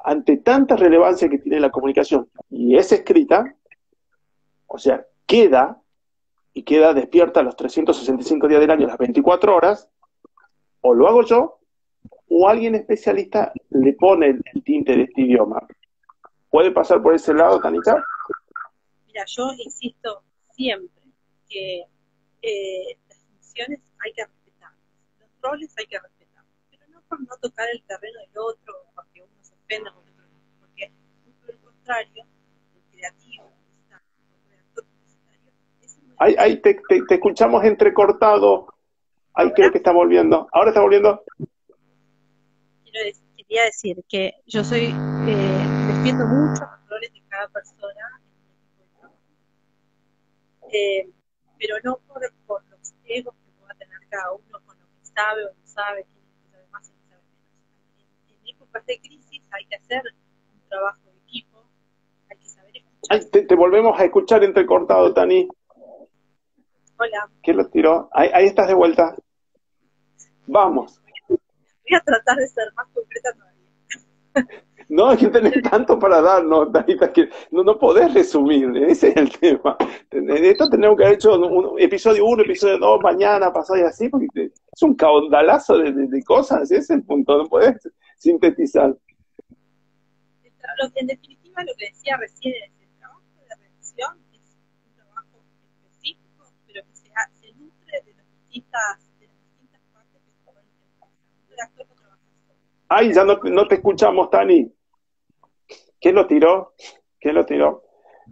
ante tanta relevancia que tiene la comunicación y es escrita, o sea, queda y queda despierta los 365 días del año, las 24 horas, o lo hago yo, o alguien especialista le pone el tinte de este idioma. ¿Puede pasar por ese lado, Tanita? Mira, yo insisto siempre que eh, las funciones hay que respetar, los roles hay que respetar, pero no por no tocar el terreno del otro, porque uno se ofenda con otro, porque por el contrario, el creativo, Ahí, ahí te, te, escuchamos entrecortado. Ahí creo que está volviendo. ¿Ahora está volviendo? Quería decir que yo soy, eh, defiendo mucho los roles de cada persona eh, pero no por, por, los egos que pueda tener cada uno con lo que sabe o no sabe, quién sabe más y quién sabe menos. En, épocas de crisis hay que hacer un trabajo de equipo, hay que saber escuchar. te, te volvemos a escuchar entrecortado, Tani. Hola. ¿Quién lo tiró? Ahí, ahí estás de vuelta. Vamos. Voy a tratar de ser más concreta todavía. No, hay que tener tanto para darnos, que no, no podés resumir, ese es el tema. Esto tenemos que haber hecho un, episodio 1, episodio 2, mañana, pasado y así, porque es un caudalazo de, de, cosas, ese es el punto, no podés sintetizar. En definitiva, lo que decía recién es el trabajo de revisión es un trabajo específico, pero que se, se nutre de las distintas partes que se ponen en el actor no trabaja solo. Ay, ya no, no te escuchamos, Tani. ¿Quién lo tiró? ¿Quién lo tiró?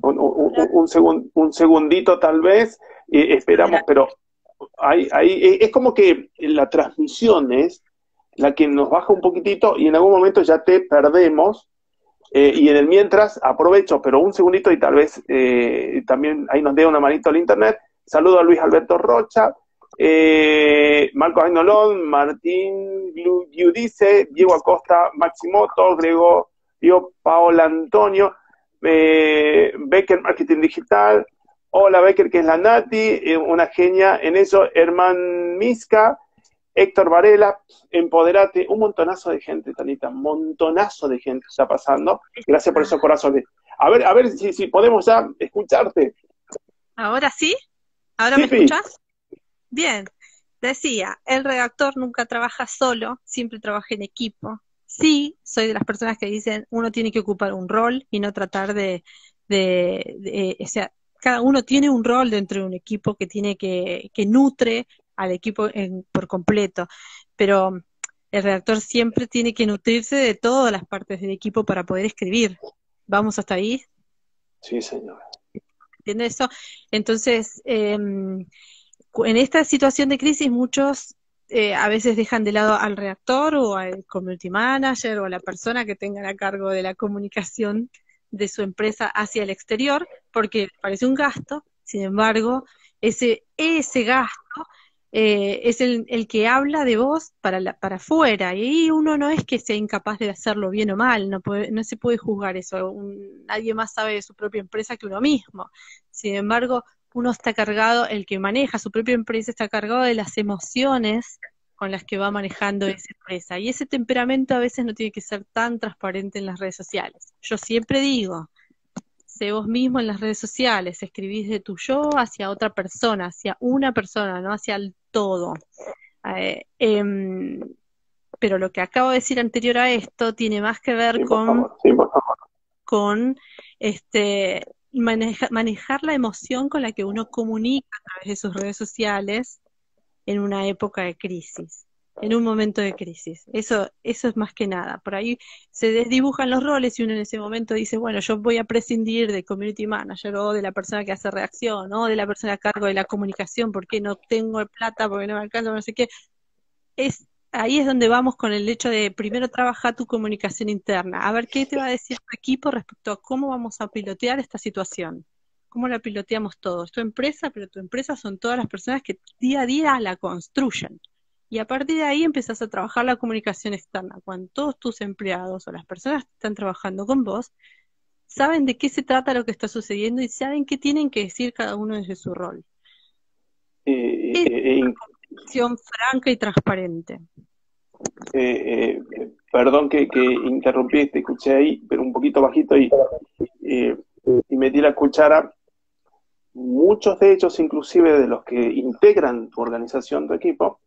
Un, un, un, segundito tal vez, esperamos, pero hay, hay, es como que la transmisión es la que nos baja un poquitito y en algún momento ya te perdemos. Eh, y en el mientras, aprovecho, pero un segundito y tal vez eh, también ahí nos dé una manito al internet. Saludo a Luis Alberto Rocha, eh, Marco Ainolon, Martín Giudice, Diego Acosta, Maximoto, Grego yo, Paola Antonio, eh, Becker Marketing Digital, hola Becker, que es la Nati, eh, una genia en eso, Herman Misca, Héctor Varela, Empoderate, un montonazo de gente, Tanita, montonazo de gente está pasando. Gracias por esos corazones. A ver, a ver si, si podemos ya escucharte. ¿Ahora sí? ¿Ahora me escuchas? Bien. Decía, el redactor nunca trabaja solo, siempre trabaja en equipo sí soy de las personas que dicen uno tiene que ocupar un rol y no tratar de, de, o sea, cada uno tiene un rol dentro de un equipo que tiene que, que nutre al equipo por completo, pero el redactor siempre tiene que nutrirse de todas las partes del equipo para poder escribir. ¿Vamos hasta ahí? Sí, señora. ¿Entiendes eso? Entonces, em, en esta situación de crisis muchos eh, a veces dejan de lado al reactor o al community manager o a la persona que tenga a cargo de la comunicación de su empresa hacia el exterior, porque parece un gasto, sin embargo, ese, ese gasto eh, es el, el, que habla de vos para, la, para afuera, y uno no es que sea incapaz de hacerlo bien o mal, no, puede, no se puede juzgar eso, nadie más sabe de su propia empresa que uno mismo. Sin embargo, uno está cargado, el que maneja su propia empresa está cargado de las emociones con las que va manejando esa empresa. Y ese temperamento a veces no tiene que ser tan transparente en las redes sociales. Yo siempre digo, sé vos mismo en las redes sociales, escribís de tu yo hacia otra persona, hacia una persona, no hacia el todo. Eh, em, pero lo que acabo de decir anterior a esto tiene más que ver con, con este, manejar la emoción con la que uno comunica a través de sus redes sociales en una época de crisis, en un momento de crisis. Eso, eso es más que nada. Por ahí se desdibujan los roles y uno en ese momento dice, bueno, yo voy a prescindir de community manager o de la persona que hace reacción o de la persona a cargo de la comunicación porque no tengo plata, porque no me alcanza, no sé qué. Es ahí es donde vamos con el hecho de primero trabajar tu comunicación interna, a ver qué te va a decir tu equipo respecto a cómo vamos a pilotear esta situación, cómo la piloteamos todos. Tu empresa, pero tu empresa son todas las personas que día a día la construyen. Y a partir de ahí empezás a trabajar la comunicación externa. Cuando todos tus empleados o las personas que están trabajando con vos saben de qué se trata lo que está sucediendo y saben qué tienen que decir cada uno desde su rol. Eh, eh, franca y transparente. Eh, eh, perdón que, que, interrumpí, te escuché ahí, pero un poquito bajito y, eh, y metí la cuchara. Muchos de ellos, inclusive de los que integran tu organización, tu equipo,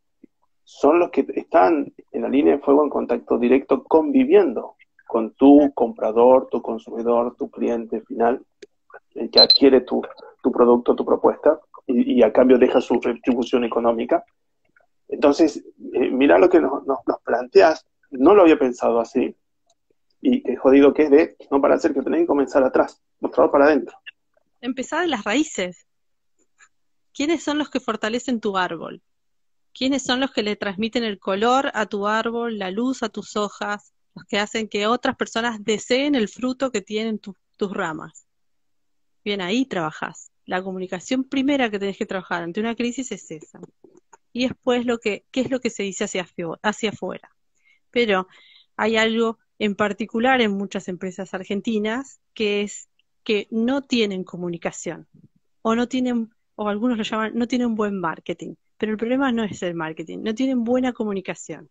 son los que están en la línea de fuego en contacto directo, conviviendo con tu comprador, tu consumidor, tu cliente final, el que adquiere tu, producto, tu propuesta, y, a cambio deja su retribución económica. Entonces, eh, mira lo que nos, nos, planteas, no lo había pensado así, y qué jodido que es de no para hacer que tenés que comenzar atrás, mostrar para adentro. Empezar de las raíces. ¿Quiénes son los que fortalecen tu árbol? ¿Quiénes son los que le transmiten el color a tu árbol, la luz a tus hojas, los que hacen que otras personas deseen el fruto que tienen tus ramas? Bien, ahí trabajas. La comunicación primera que tenés que trabajar ante una crisis es esa y después lo que, qué es lo que se dice hacia, hacia afuera. Pero hay algo en particular en muchas empresas argentinas que es que no tienen comunicación o no tienen, o algunos lo llaman, no tienen buen marketing. pero el problema no es el marketing, no tienen buena comunicación.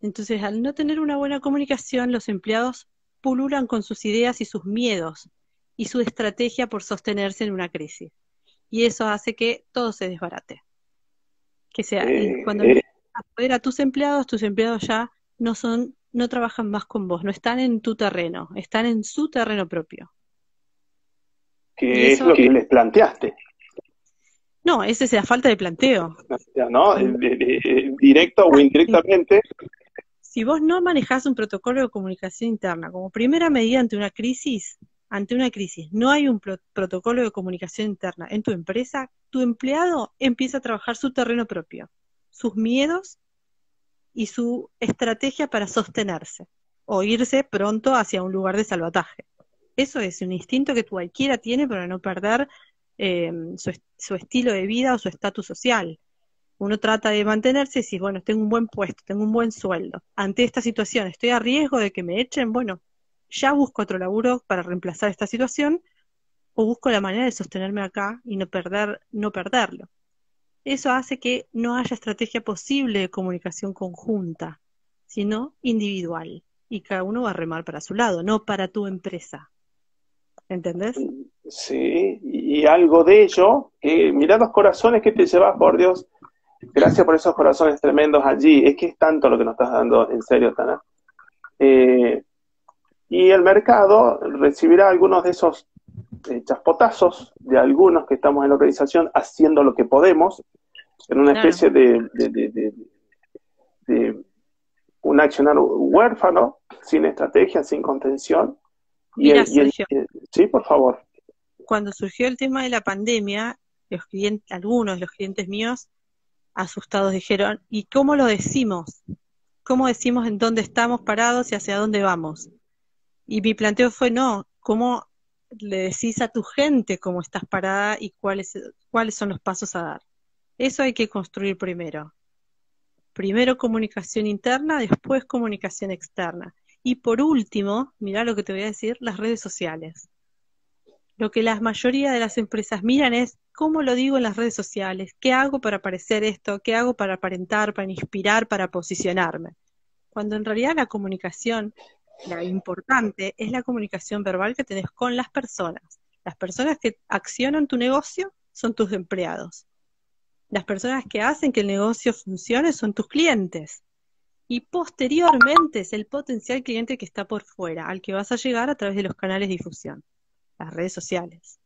Entonces, al no tener una buena comunicación, los empleados pululan con sus ideas y sus miedos y su estrategia por sostenerse en una crisis. Y eso hace que todo se desbarate. Que sea, eh, cuando eh. a poder a tus empleados, tus empleados ya no son, no trabajan más con vos, no están en tu terreno, están en su terreno propio. Que es lo que les planteaste. No, esa es la falta de planteo. ¿No? Directo o indirectamente. Si vos no manejás un protocolo de comunicación interna como primera medida ante una crisis, ante una crisis, no hay un protocolo de comunicación interna en tu empresa, tu empleado empieza a trabajar su terreno propio, sus miedos y su estrategia para sostenerse o irse pronto hacia un lugar de salvataje. Eso es un instinto que cualquiera tiene para no perder Em, su, estilo de vida o su estatus social. Uno trata de mantenerse y si, bueno, tengo un buen puesto, tengo un buen sueldo. Ante esta situación, estoy a riesgo de que me echen, bueno, ya busco otro laburo para reemplazar esta situación o busco la manera de sostenerme acá y no perder, no perderlo. Eso hace que no haya estrategia posible de comunicación conjunta, sino individual. Y cada uno va a remar para su lado, no para tu empresa. ¿Entendés? Sí, y algo de ello, mira los corazones que te llevas, por Dios. Gracias por esos corazones tremendos allí. Es que es tanto lo que nos estás dando, en serio, Tana. Eh, y el mercado recibirá algunos de esos eh, chaspotazos de algunos que estamos en la organización haciendo lo que podemos, en una especie de, de, un accionar huérfano, sin estrategia, sin contención. y sí, por favor cuando surgió el tema de la pandemia, los clientes, algunos de los clientes míos asustados dijeron, ¿y cómo lo decimos? ¿Cómo decimos en dónde estamos parados y hacia dónde vamos? Y mi planteo fue, no, ¿cómo le decís a tu gente cómo estás parada y cuáles, cuáles son los pasos a dar? Eso hay que construir primero. Primero comunicación interna, después comunicación externa. Y por último, mira lo que te voy a decir, las redes sociales lo que la mayoría de las empresas miran es cómo lo digo en las redes sociales, qué hago para parecer esto, qué hago para aparentar, para inspirar, para posicionarme. Cuando en realidad la comunicación, la importante, es la comunicación verbal que tenés con las personas. Las personas que accionan tu negocio son tus empleados. Las personas que hacen que el negocio funcione son tus clientes. Y posteriormente es el potencial cliente que está por fuera, al que vas a llegar a través de los canales de difusión las redes sociales.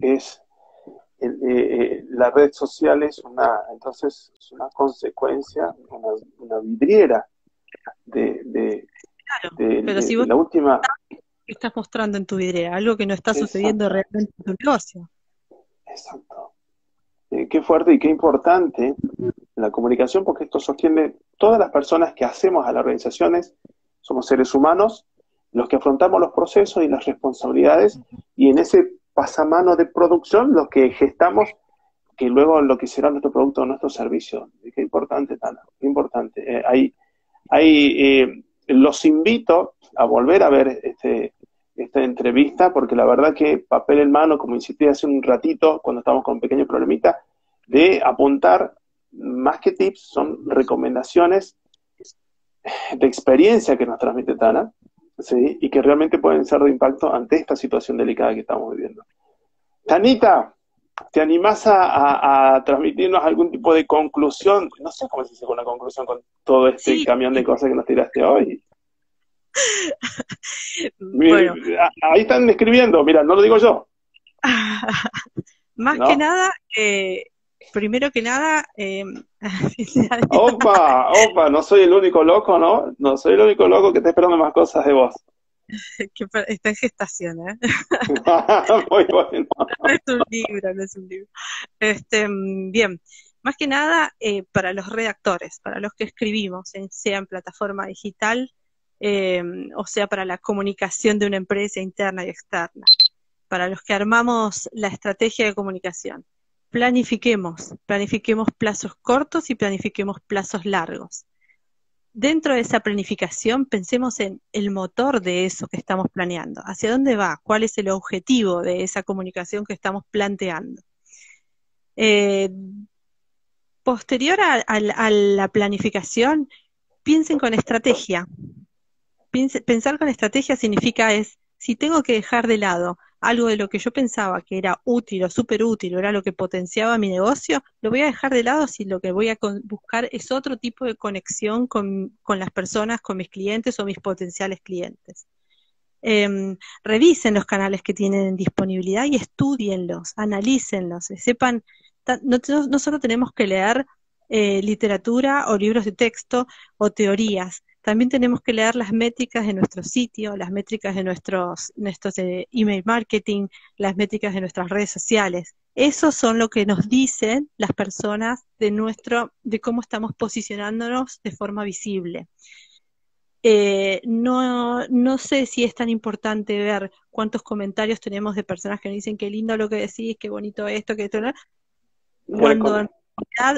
Es eh, eh, la red social es una, entonces, es una consecuencia, una, vidriera de, de, pero si vos la última. Estás mostrando en tu vidriera? Algo que no está sucediendo realmente en tu negocio. Exacto. Eh, qué fuerte y qué importante la comunicación, porque esto sostiene todas las personas que hacemos a las organizaciones, somos seres humanos los que afrontamos los procesos y las responsabilidades y en ese pasamano de producción lo que gestamos que luego lo que será nuestro producto o nuestro servicio. Qué importante, Tana, qué importante. Eh, hay, eh, los invito a volver a ver este, esta entrevista porque la verdad que papel en mano, como insistí hace un ratito cuando estamos con un pequeño problemita, de apuntar más que tips, son recomendaciones de experiencia que nos transmite Tana, ¿sí? y que realmente pueden ser de impacto ante esta situación delicada que estamos viviendo. Tanita, ¿te animás a, transmitirnos algún tipo de conclusión? No sé cómo se dice una conclusión con todo este camión de cosas que nos tiraste hoy. bueno. Ahí están escribiendo, mira, no lo digo yo. Más que nada, eh, primero que nada, eh, opa, opa, no soy el único loco, ¿no? No soy el único loco que está esperando más cosas de vos. que está en gestación, ¿eh? Muy bueno. No es un libro, no es un libro. Este, bien, más que nada eh, para los redactores, para los que escribimos, sea en plataforma digital eh, o sea para la comunicación de una empresa interna y externa, para los que armamos la estrategia de comunicación planifiquemos, planifiquemos plazos cortos y planifiquemos plazos largos. Dentro de esa planificación pensemos en el motor de eso que estamos planeando, hacia dónde va, cuál es el objetivo de esa comunicación que estamos planteando. Eh, posterior a, la planificación, piensen con estrategia. pensar con estrategia significa es, si tengo que dejar de lado algo de lo que yo pensaba que era útil o súper útil, era lo que potenciaba mi negocio, lo voy a dejar de lado si lo que voy a buscar es otro tipo de conexión con, las personas, con mis clientes o mis potenciales clientes. Em, revisen los canales que tienen en disponibilidad y estudienlos, analícenlos, sepan, no, no, solo tenemos que leer eh, literatura o libros de texto o teorías, también tenemos que leer las métricas de nuestro sitio, las métricas de nuestros, nuestros eh, email marketing, las métricas de nuestras redes sociales. Esos son lo que nos dicen las personas de nuestro, de cómo estamos posicionándonos de forma visible. Eh, no, no sé si es tan importante ver cuántos comentarios tenemos de personas que nos dicen qué lindo lo que decís, qué bonito esto, que esto, ¿no?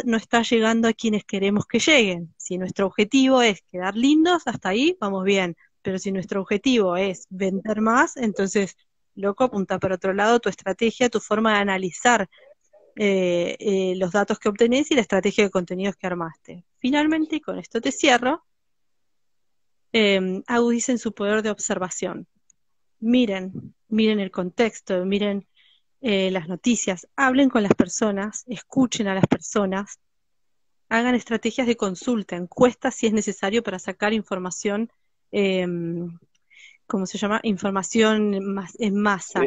No está llegando a quienes queremos que lleguen. Si nuestro objetivo es quedar lindos, hasta ahí vamos bien. Pero si nuestro objetivo es vender más, entonces, loco, apunta para otro lado tu estrategia, tu forma de analizar eh, eh, los datos que obtenés y la estrategia de contenidos que armaste. Finalmente, y con esto te cierro, eh, agudicen su poder de observación. Miren, miren el contexto, miren eh, las noticias, hablen con las personas, escuchen a las personas, hagan estrategias de consulta, encuestas si es necesario para sacar información, eh, ¿cómo se llama? Información en masa.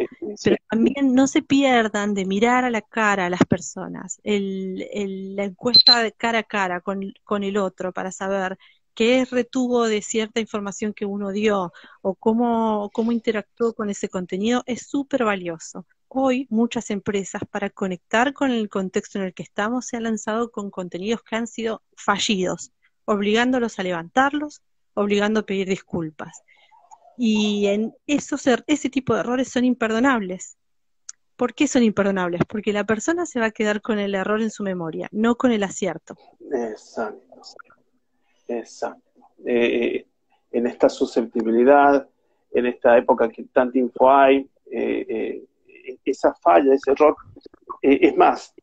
Pero también no se pierdan de mirar a la cara a las personas, la encuesta de cara a cara con, con el otro para saber qué retuvo de cierta información que uno dio o cómo, cómo interactuó con ese contenido es súper valioso. Hoy muchas empresas para conectar con el contexto en el que estamos se han lanzado con contenidos que han sido fallidos, obligándolos a levantarlos, obligando a pedir disculpas. Y en esos, ese tipo de errores son imperdonables. ¿Por qué son imperdonables? Porque la persona se va a quedar con el error en su memoria, no con el acierto. Exacto. Exacto. Eh, en esta susceptibilidad, en esta época que tanta info hay, eh, eh, esa falla, ese error. Eh, es más,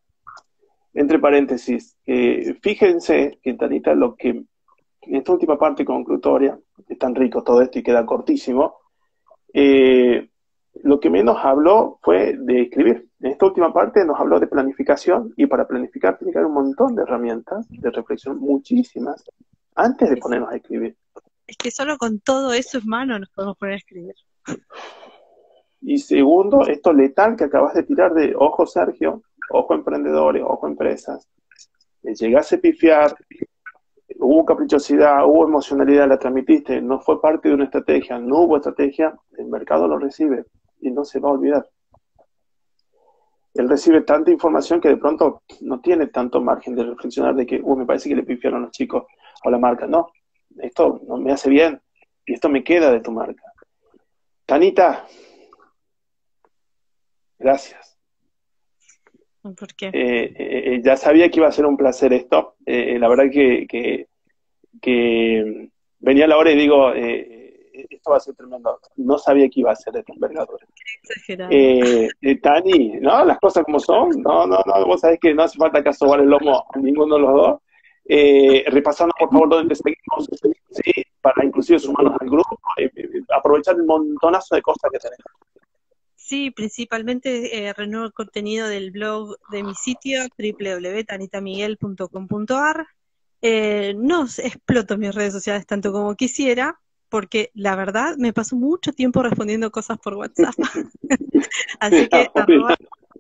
entre paréntesis, eh, fíjense que Tanita, lo que en esta última parte conclutoria, es tan rico todo esto y queda cortísimo, eh, lo que menos habló fue de escribir. En esta última parte nos habló de planificación y para planificar tiene que haber un montón de herramientas de reflexión, muchísimas, antes de ponernos a escribir. Es que solo con todo eso en mano nos podemos poner a escribir. Y segundo, esto letal que acabas de tirar de ojo Sergio, ojo emprendedores, ojo empresas. Llegase a pifiar, hubo caprichosidad, hubo emocionalidad, la transmitiste, no fue parte de una estrategia, no hubo estrategia, el mercado lo recibe y no se va a olvidar. Él recibe tanta información que de pronto no tiene tanto margen de reflexionar de que, uh, me parece que le pifiaron los chicos o la marca. No, esto no me hace bien y esto me queda de tu marca. Tanita, Gracias. ¿Por qué? Eh, eh, ya sabía que iba a ser un placer esto. Eh, la verdad que, que, venía la hora y digo, esto va a ser tremendo. No sabía que iba a ser de esta envergadura. Eh, Tani, ¿no? Las cosas como son. No, no, no. Vos sabés que no hace falta que asobar el lomo a ninguno de los dos. repasando, por favor, dónde seguimos, ¿sí? para inclusive sumarnos al grupo, aprovechar el montonazo de cosas que tenemos. Sí, principalmente eh, renuevo el contenido del blog de mi sitio www.tanitamiguel.com.ar. Eh, no exploto mis redes sociales tanto como quisiera, porque la verdad me paso mucho tiempo respondiendo cosas por WhatsApp. Así que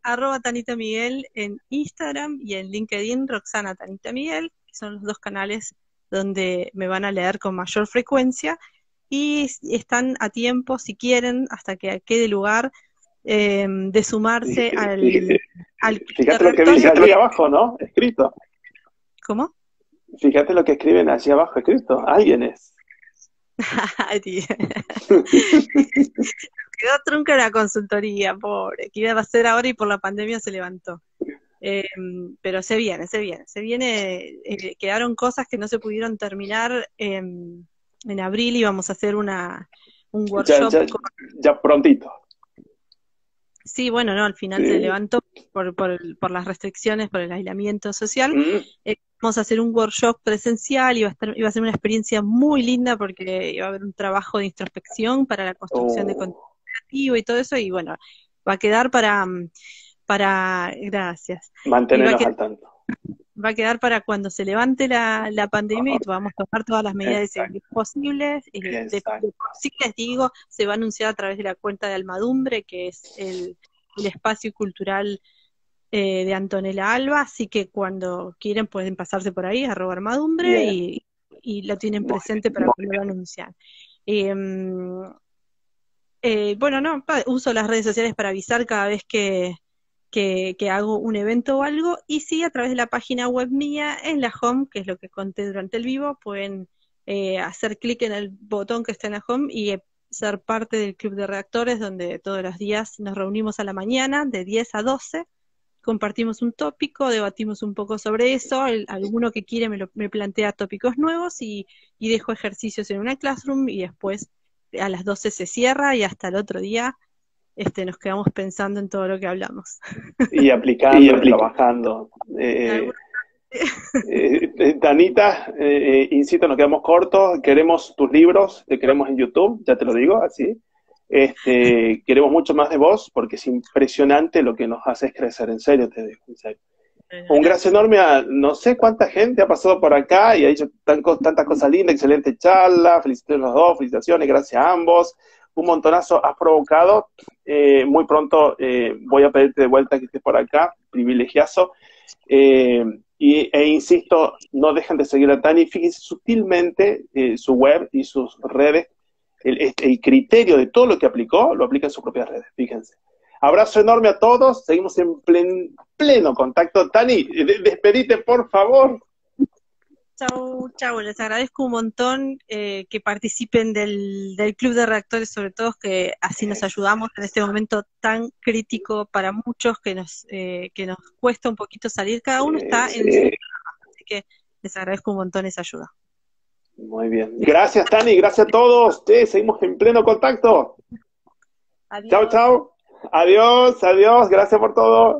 arroba, Tanita Miguel en Instagram y en LinkedIn Roxana Tanita Miguel, que son los dos canales donde me van a leer con mayor frecuencia y están a tiempo, si quieren, hasta que quede lugar eh, de sumarse al, al... Fíjate lo que dice allí abajo, ¿no? Escrito. ¿Cómo? Fíjate lo que escriben allí abajo escrito. Alguien es. Quedó trunca la consultoría, pobre, que iba a ser ahora y por la pandemia se levantó. Eh, pero se viene, se viene, se viene. Eh, quedaron cosas que no se pudieron terminar en abril y vamos a hacer una, un workshop. ya prontito. Sí, bueno, no, al final se levantó por, por, por, las restricciones, por el aislamiento social. Mm. Eh, vamos a hacer un workshop presencial y va a, estar, iba a ser una experiencia muy linda porque iba a haber un trabajo de introspección para la construcción de oh. contenido creativo y todo eso. Y bueno, va a quedar para, para gracias. Mantenernos al tanto va a quedar para cuando se levante la, la pandemia y podamos tomar todas las medidas posibles. De, sí les digo, se va a anunciar a través de la cuenta de Almadumbre, que es el, espacio cultural eh, de Antonella Alba, así que cuando quieren pueden pasarse por ahí, arroba Armadumbre, y, y, lo tienen presente para cuando lo anuncian. Em, eh, bueno, no, uso las redes sociales para avisar cada vez que, que, hago un evento o algo, y sí a través de la página web mía, en la home, que es lo que conté durante el vivo, pueden eh, hacer clic en el botón que está en la home y eh, ser parte del club de reactores, donde todos los días nos reunimos a la mañana, de 10 a 12, compartimos un tópico, debatimos un poco sobre eso, alguno que quiere me, me plantea tópicos nuevos y, y dejo ejercicios en una classroom y después a las 12 se cierra y hasta el otro día este, nos quedamos pensando en todo lo que hablamos. Y aplicando, y trabajando. Eh, eh, eh, Danita, insisto, nos quedamos cortos, queremos tus libros, te queremos en YouTube, ya te lo digo así. Este, queremos mucho más de vos porque es impresionante lo que nos haces crecer, en serio te digo, en serio. Un gracias enorme a no sé cuánta gente ha pasado por acá y ha dicho tantas cosas lindas, excelente charla, felicitaciones a los dos, felicitaciones, gracias a ambos un montonazo has provocado. Eh, muy pronto eh, voy a pedirte de vuelta que estés por acá, privilegiazo. Eh, y, e insisto, no dejen de seguir a Tani. Fíjense sutilmente su web y sus redes. El, el, criterio de todo lo que aplicó, lo aplica en sus propias redes. Fíjense. Abrazo enorme a todos. Seguimos en pleno contacto. Tani, despedite, por favor. Chau, chau, les agradezco un montón eh, que participen del, del, Club de Reactores, sobre todo que así nos ayudamos en este momento tan crítico para muchos que nos, eh, que nos cuesta un poquito salir. Cada uno está en su así que les agradezco un montón esa ayuda. Muy bien. Gracias, Tani, gracias a todos. seguimos en pleno contacto. Adiós. Chau, chau. Adiós, adiós. Gracias por todo.